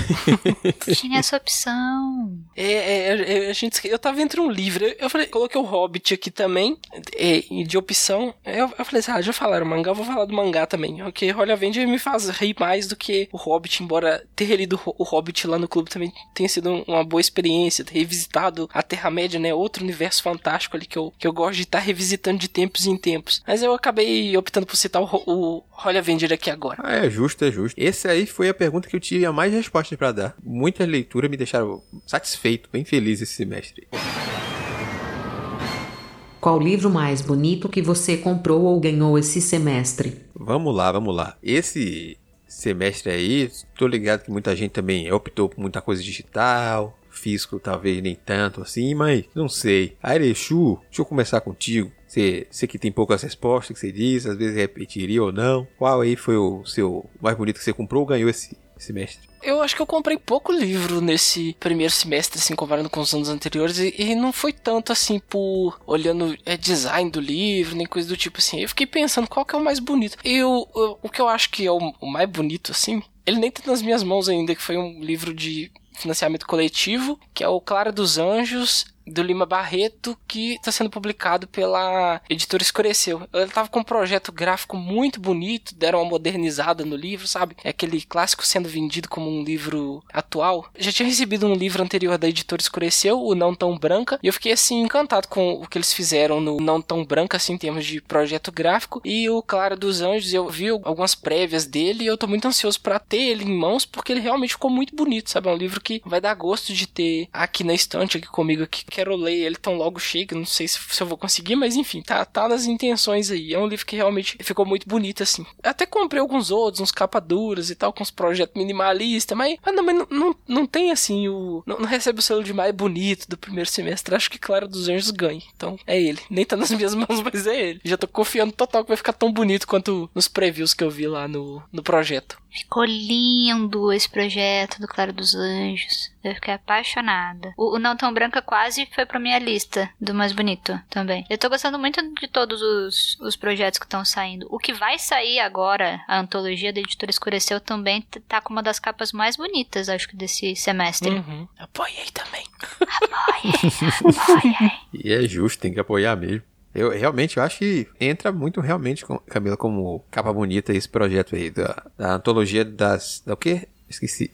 *laughs* Tinha essa opção. É, é, é, a gente, eu tava entre um livro, eu falei, coloquei o Hobbit aqui também, é, de opção. Eu, eu falei assim, ah, já falaram mangá, eu vou falar do mangá também. Porque Olha Avenger me faz rir mais do que o Hobbit, embora ter relido o Hobbit lá no clube também tenha sido uma boa experiência, ter revisitado a Terra-média, né, outro universo fantástico ali que eu, que eu gosto de estar tá revisitando de tempos em tempos. Mas eu acabei optando por citar o, o Holy Avenger aqui agora. Ah, é justo, é justo. Esse aí foi a pergunta que eu tinha mais respostas para dar. Muitas leituras me deixaram satisfeito, bem feliz esse semestre. Qual livro mais bonito que você comprou ou ganhou esse semestre? Vamos lá, vamos lá. Esse semestre aí, tô ligado que muita gente também optou por muita coisa digital, físico talvez nem tanto assim, mas não sei. Airechu, deixa eu começar contigo. Você, você que tem poucas respostas que você diz, às vezes repetiria ou não. Qual aí foi o seu mais bonito que você comprou ou ganhou esse semestre? Eu acho que eu comprei pouco livro nesse primeiro semestre, assim, comparando com os anos anteriores, e, e não foi tanto assim por olhando é, design do livro, nem coisa do tipo assim. Eu fiquei pensando qual que é o mais bonito. E eu, eu, o que eu acho que é o, o mais bonito, assim, ele nem tá nas minhas mãos ainda, que foi um livro de financiamento coletivo, que é o Clara dos Anjos do Lima Barreto, que está sendo publicado pela editora Escureceu. Ele tava com um projeto gráfico muito bonito, deram uma modernizada no livro, sabe? É aquele clássico sendo vendido como um livro atual. Já tinha recebido um livro anterior da editora Escureceu, o Não Tão Branca, e eu fiquei assim encantado com o que eles fizeram no Não Tão Branca, assim, em termos de projeto gráfico. E o Clara dos Anjos, eu vi algumas prévias dele e eu tô muito ansioso para ter ele em mãos, porque ele realmente ficou muito bonito, sabe? É um livro que vai dar gosto de ter aqui na estante, aqui comigo, aqui quero ler ele tão logo chega, não sei se, se, eu vou conseguir, mas enfim, tá, tá nas intenções aí. É um livro que realmente ficou muito bonito, assim. Até comprei alguns outros, uns capa duras e tal, com os projetos minimalistas, mas, mas, não, mas não, não, não, tem assim o. Não, não, recebe o selo de mais bonito do primeiro semestre. Acho que Claro dos Anjos ganha. Então é ele. Nem tá nas *laughs* minhas mãos, mas é ele. Já tô confiando total que vai ficar tão bonito quanto nos previews que eu vi lá no, no projeto. Ficou lindo esse projeto do Claro dos Anjos. Eu fiquei apaixonada. O, o Não Tão Branca quase foi pra minha lista do mais bonito também. Eu tô gostando muito de todos os, os projetos que estão saindo. O que vai sair agora, a antologia da editora Escureceu, também tá com uma das capas mais bonitas, acho que, desse semestre. Uhum. Apoiei também. Apoiei, apoiei. *laughs* E é justo, tem que apoiar mesmo. Eu realmente eu acho que entra muito realmente, Camila, como capa bonita esse projeto aí, da, da antologia das. Da o quê? Esqueci.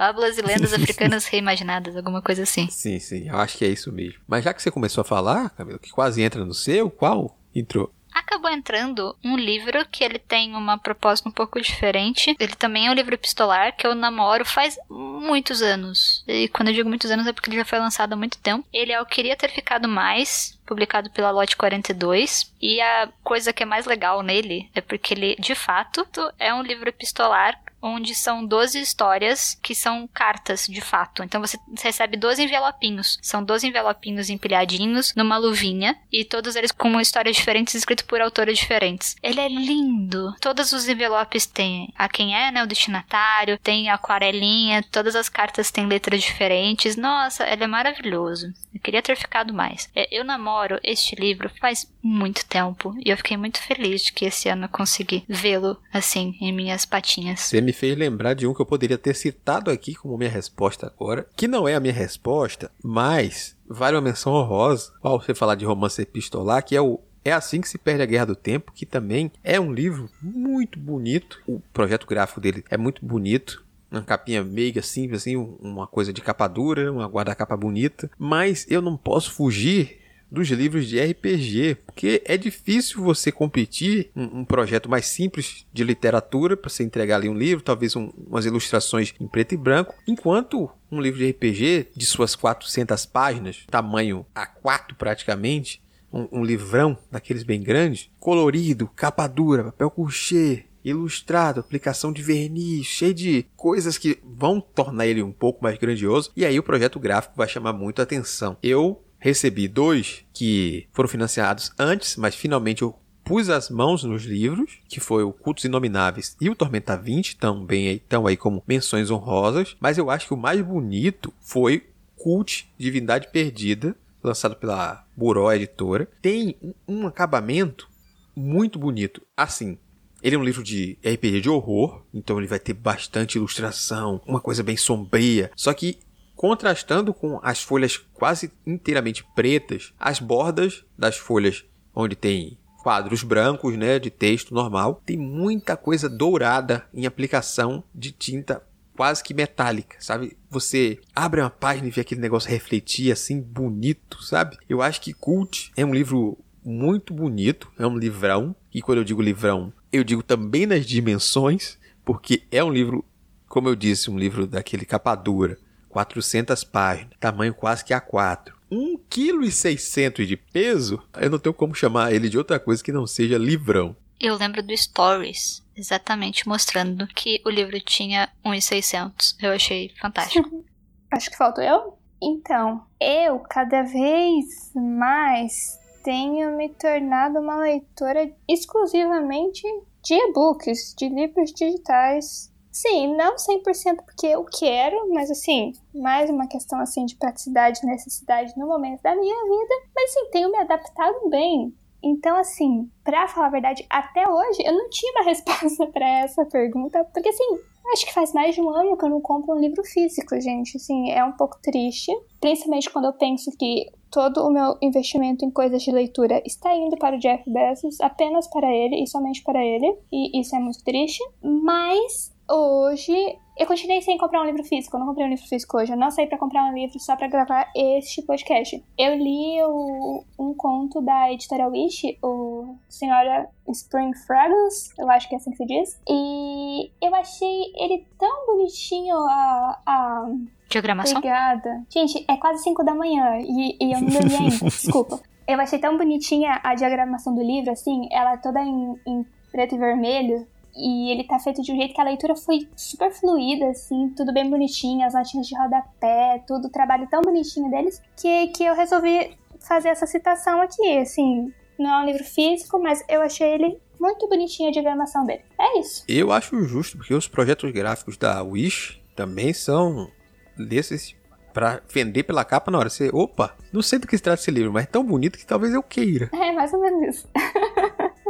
Fábulas e lendas *laughs* africanas reimaginadas, alguma coisa assim. Sim, sim, eu acho que é isso mesmo. Mas já que você começou a falar, Camila, que quase entra no seu, qual entrou? acabou entrando um livro que ele tem uma proposta um pouco diferente. Ele também é um livro epistolar que eu namoro faz muitos anos. E quando eu digo muitos anos é porque ele já foi lançado há muito tempo. Ele é o Queria Ter Ficado Mais, publicado pela Lote 42. E a coisa que é mais legal nele é porque ele, de fato, é um livro epistolar onde são 12 histórias que são cartas, de fato. Então você recebe 12 envelopinhos. São 12 envelopinhos empilhadinhos numa luvinha e todos eles com uma história diferente, escrito por autores diferentes. Ele é lindo. Todos os envelopes têm a quem é, né, o destinatário, tem aquarelinha, todas as cartas têm letras diferentes. Nossa, ele é maravilhoso. Eu queria ter ficado mais. É, eu namoro este livro faz muito tempo e eu fiquei muito feliz de que esse ano eu consegui vê-lo assim em minhas patinhas. Você me fez lembrar de um que eu poderia ter citado aqui como minha resposta agora, que não é a minha resposta, mas vale uma menção honrosa ao você falar de romance epistolar, que é o é assim que se perde a Guerra do Tempo, que também é um livro muito bonito. O projeto gráfico dele é muito bonito uma capinha meiga, simples, assim, uma coisa de capa dura, uma guarda-capa bonita. Mas eu não posso fugir dos livros de RPG, porque é difícil você competir um, um projeto mais simples de literatura para você entregar ali um livro, talvez um, umas ilustrações em preto e branco, enquanto um livro de RPG de suas 400 páginas, tamanho A4 praticamente, um, um livrão daqueles bem grandes, colorido, capa dura, papel couché, ilustrado, aplicação de verniz, cheio de coisas que vão tornar ele um pouco mais grandioso. E aí o projeto gráfico vai chamar muito atenção. Eu recebi dois que foram financiados antes, mas finalmente eu pus as mãos nos livros, que foi o Cultos Inomináveis e o Tormenta 20, também estão aí como menções honrosas, mas eu acho que o mais bonito foi Cult Divindade Perdida, lançado pela Buró Editora. Tem um acabamento muito bonito. Assim, ele é um livro de RPG de horror, então ele vai ter bastante ilustração, uma coisa bem sombria. Só que contrastando com as folhas quase inteiramente pretas, as bordas das folhas onde tem quadros brancos, né, de texto normal, tem muita coisa dourada em aplicação de tinta quase que metálica, sabe? Você abre uma página e vê aquele negócio refletir assim bonito, sabe? Eu acho que Cult é um livro muito bonito, é um livrão, e quando eu digo livrão, eu digo também nas dimensões, porque é um livro, como eu disse, um livro daquele capa dura, 400 páginas, tamanho quase que A4. 1,6 kg de peso, eu não tenho como chamar ele de outra coisa que não seja livrão. Eu lembro do Stories, exatamente mostrando que o livro tinha 1,600. Eu achei fantástico. Acho que faltou eu? Então, eu cada vez mais tenho me tornado uma leitora exclusivamente de e-books, de livros digitais. Sim, não 100% porque eu quero, mas assim, mais uma questão assim de praticidade e necessidade no momento da minha vida, mas sim, tenho me adaptado bem. Então, assim, pra falar a verdade, até hoje eu não tinha uma *laughs* resposta para essa pergunta, porque assim, acho que faz mais de um ano que eu não compro um livro físico, gente. Assim, é um pouco triste, principalmente quando eu penso que todo o meu investimento em coisas de leitura está indo para o Jeff Bezos, apenas para ele e somente para ele, e isso é muito triste. Mas hoje eu continuei sem comprar um livro físico. Eu não comprei um livro físico hoje. Eu não saí para comprar um livro só para gravar este podcast. Eu li o, um conto da editora Wish, o Senhora Spring Fragrance, eu acho que é assim que se diz. E eu achei ele tão bonitinho a, a Diagramação? Obrigada. Gente, é quase 5 da manhã e, e eu não dormi ainda, *laughs* desculpa. Eu achei tão bonitinha a diagramação do livro, assim, ela toda em, em preto e vermelho. E ele tá feito de um jeito que a leitura foi super fluida, assim, tudo bem bonitinho, as notinhas de rodapé, tudo, o trabalho tão bonitinho deles, que, que eu resolvi fazer essa citação aqui, assim. Não é um livro físico, mas eu achei ele muito bonitinho a diagramação dele. É isso. Eu acho justo, porque os projetos gráficos da Wish também são desses pra vender pela capa na hora. Você, opa, não sei do que se trata esse livro, mas é tão bonito que talvez eu queira. É, mais ou menos isso. *laughs*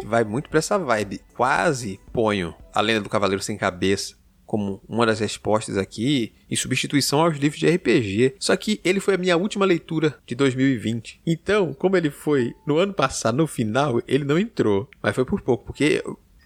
Vai muito pra essa vibe. Quase ponho a Lenda do Cavaleiro Sem Cabeça como uma das respostas aqui em substituição aos livros de RPG. Só que ele foi a minha última leitura de 2020. Então, como ele foi no ano passado, no final, ele não entrou. Mas foi por pouco, porque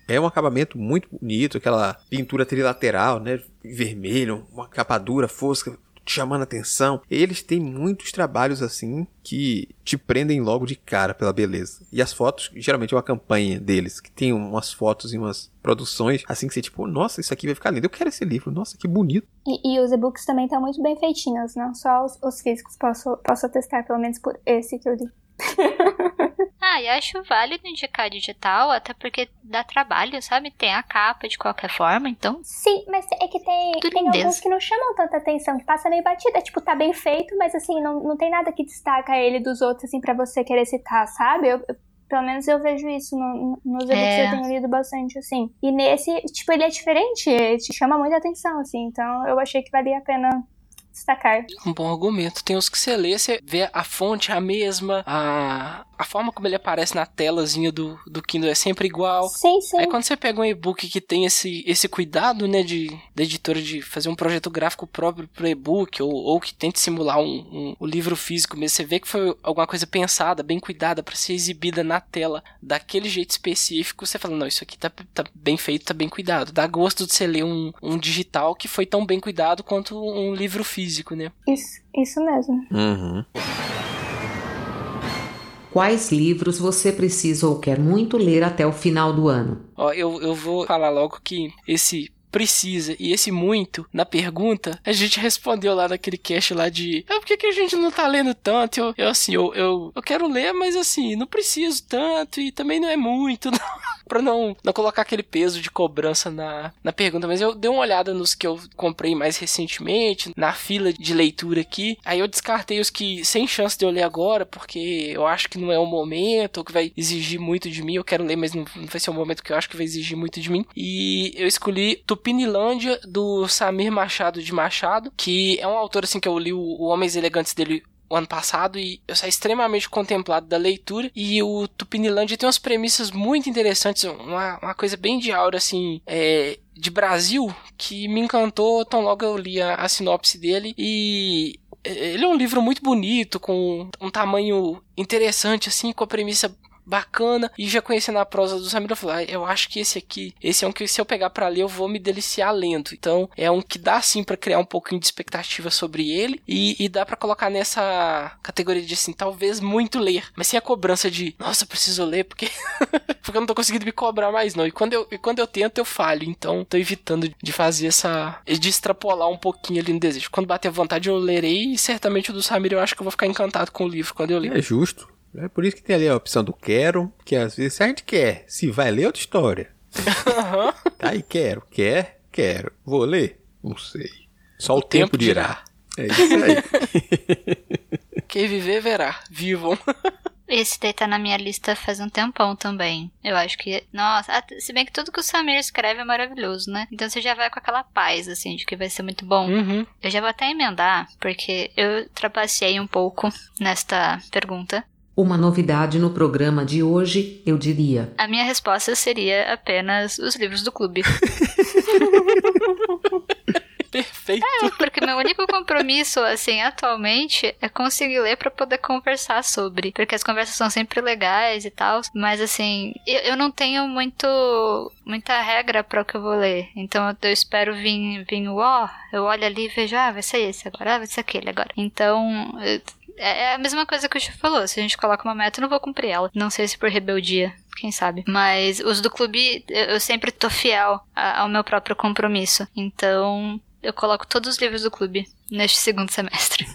é um acabamento muito bonito, aquela pintura trilateral, né? Vermelho, uma capa dura, fosca, chamando a atenção. Eles têm muitos trabalhos assim que te prendem logo de cara pela beleza. E as fotos, geralmente é uma campanha deles, que tem umas fotos e umas produções assim que você tipo, nossa, isso aqui vai ficar lindo. Eu quero esse livro, nossa, que bonito. E, e os e-books também estão muito bem feitinhos, não só os, os físicos. Posso, posso atestar, pelo menos por esse que eu li. *laughs* ah, e acho válido indicar digital, até porque dá trabalho, sabe? Tem a capa de qualquer forma, então. Sim, mas é que tem, tem alguns que não chamam tanta atenção, que passa meio batida. Tipo, tá bem feito, mas assim, não, não tem nada que destaca ele dos outros, assim, para você querer citar, sabe? Eu, eu, pelo menos eu vejo isso no, nos e-books é. que eu tenho lido bastante, assim. E nesse, tipo, ele é diferente, ele te chama muita atenção, assim. Então eu achei que valia a pena destacar. Um bom argumento. Tem os que você lê, você vê a fonte a mesma, a, a forma como ele aparece na telazinha do, do Kindle é sempre igual. Sim, sim. Aí quando você pega um e-book que tem esse, esse cuidado, né, de, da editora de fazer um projeto gráfico próprio pro e-book, ou, ou que tente simular um, um, um, livro físico mesmo, você vê que foi alguma coisa pensada, bem cuidada para ser exibida na tela daquele jeito específico, você fala, não, isso aqui tá, tá bem feito, tá bem cuidado. Dá gosto de você ler um, um digital que foi tão bem cuidado quanto um livro físico, né? Isso, isso mesmo. Uhum. Quais livros você precisa ou quer muito ler até o final do ano? Ó, eu, eu vou falar logo que esse precisa e esse muito na pergunta, a gente *laughs* respondeu lá naquele cast lá de ah, por que, que a gente não tá lendo tanto? Eu, eu assim, eu, eu, eu quero ler, mas assim, não preciso tanto e também não é muito, *laughs* não. Pra não, não colocar aquele peso de cobrança na, na pergunta. Mas eu dei uma olhada nos que eu comprei mais recentemente, na fila de leitura aqui. Aí eu descartei os que sem chance de eu ler agora, porque eu acho que não é o momento, ou que vai exigir muito de mim. Eu quero ler, mas não, não vai ser o momento que eu acho que vai exigir muito de mim. E eu escolhi Tupinilândia, do Samir Machado de Machado, que é um autor assim que eu li o, o Homens Elegantes dele ano passado e eu saí extremamente contemplado da leitura. E o Tupinilândia tem umas premissas muito interessantes, uma, uma coisa bem de aura, assim, é, de Brasil, que me encantou tão logo eu li a, a sinopse dele. E ele é um livro muito bonito, com um tamanho interessante, assim, com a premissa bacana. E já conhecendo a prosa do Samir, eu falei, ah, eu acho que esse aqui, esse é um que se eu pegar para ler, eu vou me deliciar lendo. Então, é um que dá sim para criar um pouquinho de expectativa sobre ele e, e dá para colocar nessa categoria de assim, talvez muito ler, mas sem a cobrança de, nossa, preciso ler porque *laughs* porque eu não tô conseguindo me cobrar mais não. E quando eu e quando eu tento, eu falho. Então, tô evitando de fazer essa de extrapolar um pouquinho ali no desejo. Quando bater a vontade, eu lerei e certamente o do Samir eu acho que eu vou ficar encantado com o livro quando eu ler. É justo. É por isso que tem ali a opção do quero, que às vezes se a gente quer, se vai ler outra história. Uhum. tá aí, quero, quer, quero. Vou ler? Não sei. Só o, o tempo, tempo dirá. dirá. É isso aí. *laughs* Quem viver, verá. Vivam. *laughs* Esse daí tá na minha lista faz um tempão também. Eu acho que. Nossa, se bem que tudo que o Samir escreve é maravilhoso, né? Então você já vai com aquela paz, assim, de que vai ser muito bom. Uhum. Eu já vou até emendar, porque eu trapaceei um pouco nesta pergunta. Uma novidade no programa de hoje, eu diria. A minha resposta seria apenas os livros do clube. *laughs* Perfeito. É, porque meu único compromisso, assim, atualmente, é conseguir ler para poder conversar sobre. Porque as conversas são sempre legais e tal. Mas, assim, eu, eu não tenho muito muita regra para o que eu vou ler. Então eu espero vir, vir o ó, eu olho ali e vejo, ah, vai ser esse agora, ah, vai ser aquele agora. Então. Eu, é, é a mesma coisa que o Chico falou. Se a gente coloca uma meta, eu não vou cumprir ela. Não sei se por rebeldia, quem sabe. Mas os do clube, eu sempre tô fiel ao meu próprio compromisso. Então, eu coloco todos os livros do clube neste segundo semestre.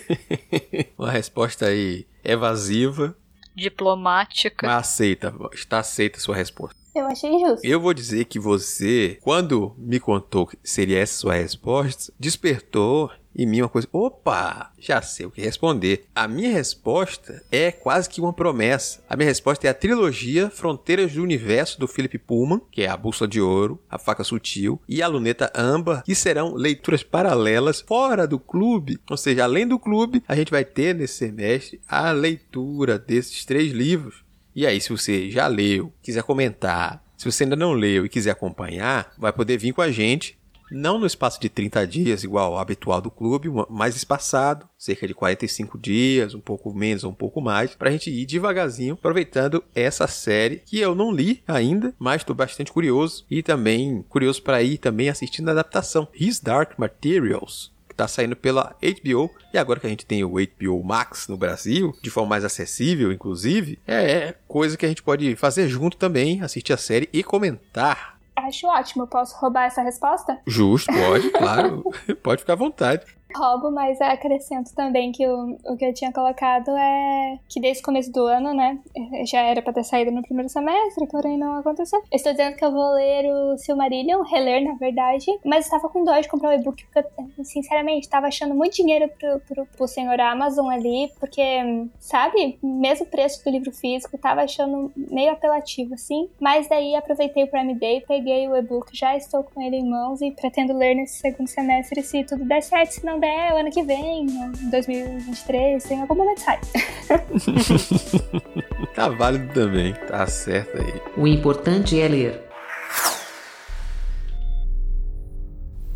*laughs* Uma resposta aí evasiva. Diplomática. Mas aceita, está aceita a sua resposta. Eu achei justo. Eu vou dizer que você, quando me contou que seria essa sua resposta, despertou em mim uma coisa. Opa, já sei o que responder. A minha resposta é quase que uma promessa. A minha resposta é a trilogia Fronteiras do Universo do Philip Pullman, que é a Bússola de Ouro, a Faca Sutil e a Luneta Âmbar, que serão leituras paralelas fora do clube. Ou seja, além do clube, a gente vai ter nesse semestre a leitura desses três livros. E aí, se você já leu, quiser comentar, se você ainda não leu e quiser acompanhar, vai poder vir com a gente não no espaço de 30 dias, igual ao habitual do clube, mais espaçado, cerca de 45 dias, um pouco menos ou um pouco mais, para a gente ir devagarzinho, aproveitando essa série que eu não li ainda, mas estou bastante curioso e também curioso para ir também assistindo a adaptação His Dark Materials, que está saindo pela HBO e agora que a gente tem o HBO Max no Brasil, de forma mais acessível, inclusive, é coisa que a gente pode fazer junto também, assistir a série e comentar Acho ótimo. Posso roubar essa resposta? Justo, pode, claro. *laughs* pode ficar à vontade. Roubo, mas acrescento também que o, o que eu tinha colocado é que desde o começo do ano, né? Já era pra ter saído no primeiro semestre, porém não aconteceu. Eu estou dizendo que eu vou ler o Silmarillion, reler na verdade, mas estava com dó de comprar o e-book, porque eu, sinceramente, estava achando muito dinheiro pro, pro, pro senhor Amazon ali, porque, sabe, mesmo preço do livro físico, estava achando meio apelativo, assim. Mas daí aproveitei o Prime Day, peguei o e-book, já estou com ele em mãos e pretendo ler nesse segundo semestre se tudo der certo, se não der, o ano que vem, em 2023, tem algum momento sai. tá válido também, tá certo aí. O importante é ler.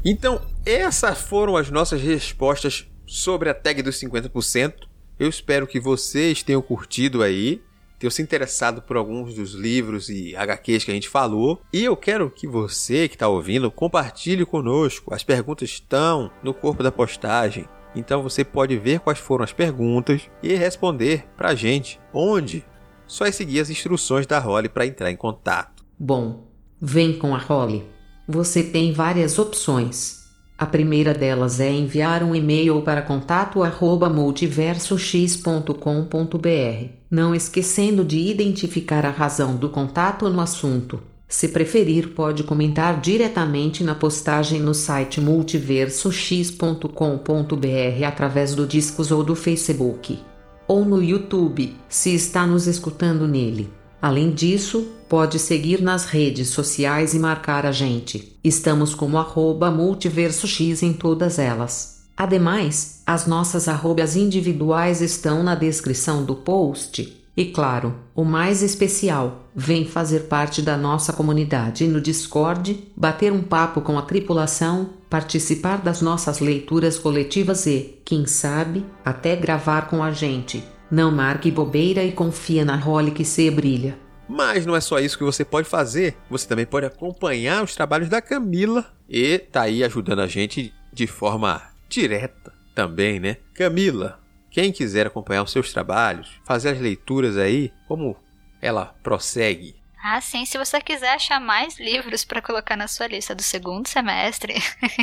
Então, essas foram as nossas respostas sobre a tag dos 50%. Eu espero que vocês tenham curtido aí tenham se interessado por alguns dos livros e HQs que a gente falou. E eu quero que você que está ouvindo compartilhe conosco. As perguntas estão no corpo da postagem. Então você pode ver quais foram as perguntas e responder para a gente. Onde? Só é seguir as instruções da Holly para entrar em contato. Bom, vem com a Holly. Você tem várias opções. A primeira delas é enviar um e-mail para contato@multiversox.com.br, não esquecendo de identificar a razão do contato no assunto. Se preferir, pode comentar diretamente na postagem no site multiversox.com.br através do Discos ou do Facebook, ou no YouTube, se está nos escutando nele. Além disso, pode seguir nas redes sociais e marcar a gente. Estamos como arroba multiversox em todas elas. Ademais, as nossas arrobas individuais estão na descrição do post. E claro, o mais especial, vem fazer parte da nossa comunidade no Discord, bater um papo com a tripulação, participar das nossas leituras coletivas e, quem sabe, até gravar com a gente. Não marque bobeira e confia na role que se brilha. Mas não é só isso que você pode fazer. Você também pode acompanhar os trabalhos da Camila e tá aí ajudando a gente de forma direta também, né? Camila, quem quiser acompanhar os seus trabalhos, fazer as leituras aí, como ela prossegue ah, sim. Se você quiser achar mais livros para colocar na sua lista do segundo semestre,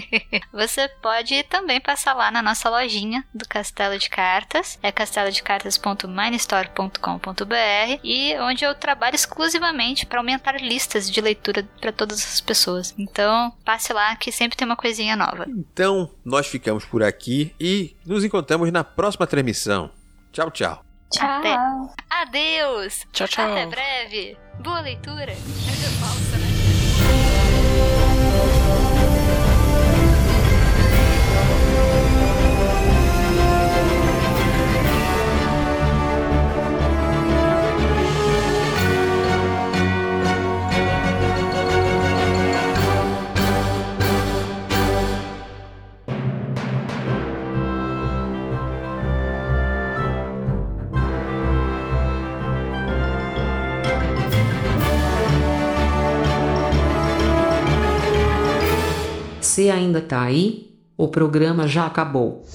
*laughs* você pode também passar lá na nossa lojinha do Castelo de Cartas. É castelodecartas.minestore.com.br e onde eu trabalho exclusivamente para aumentar listas de leitura para todas as pessoas. Então, passe lá que sempre tem uma coisinha nova. Então, nós ficamos por aqui e nos encontramos na próxima transmissão. Tchau, tchau. Tchau. Até. Adeus! Tchau, tchau. Até breve! Boa leitura! Você ainda tá aí? O programa já acabou.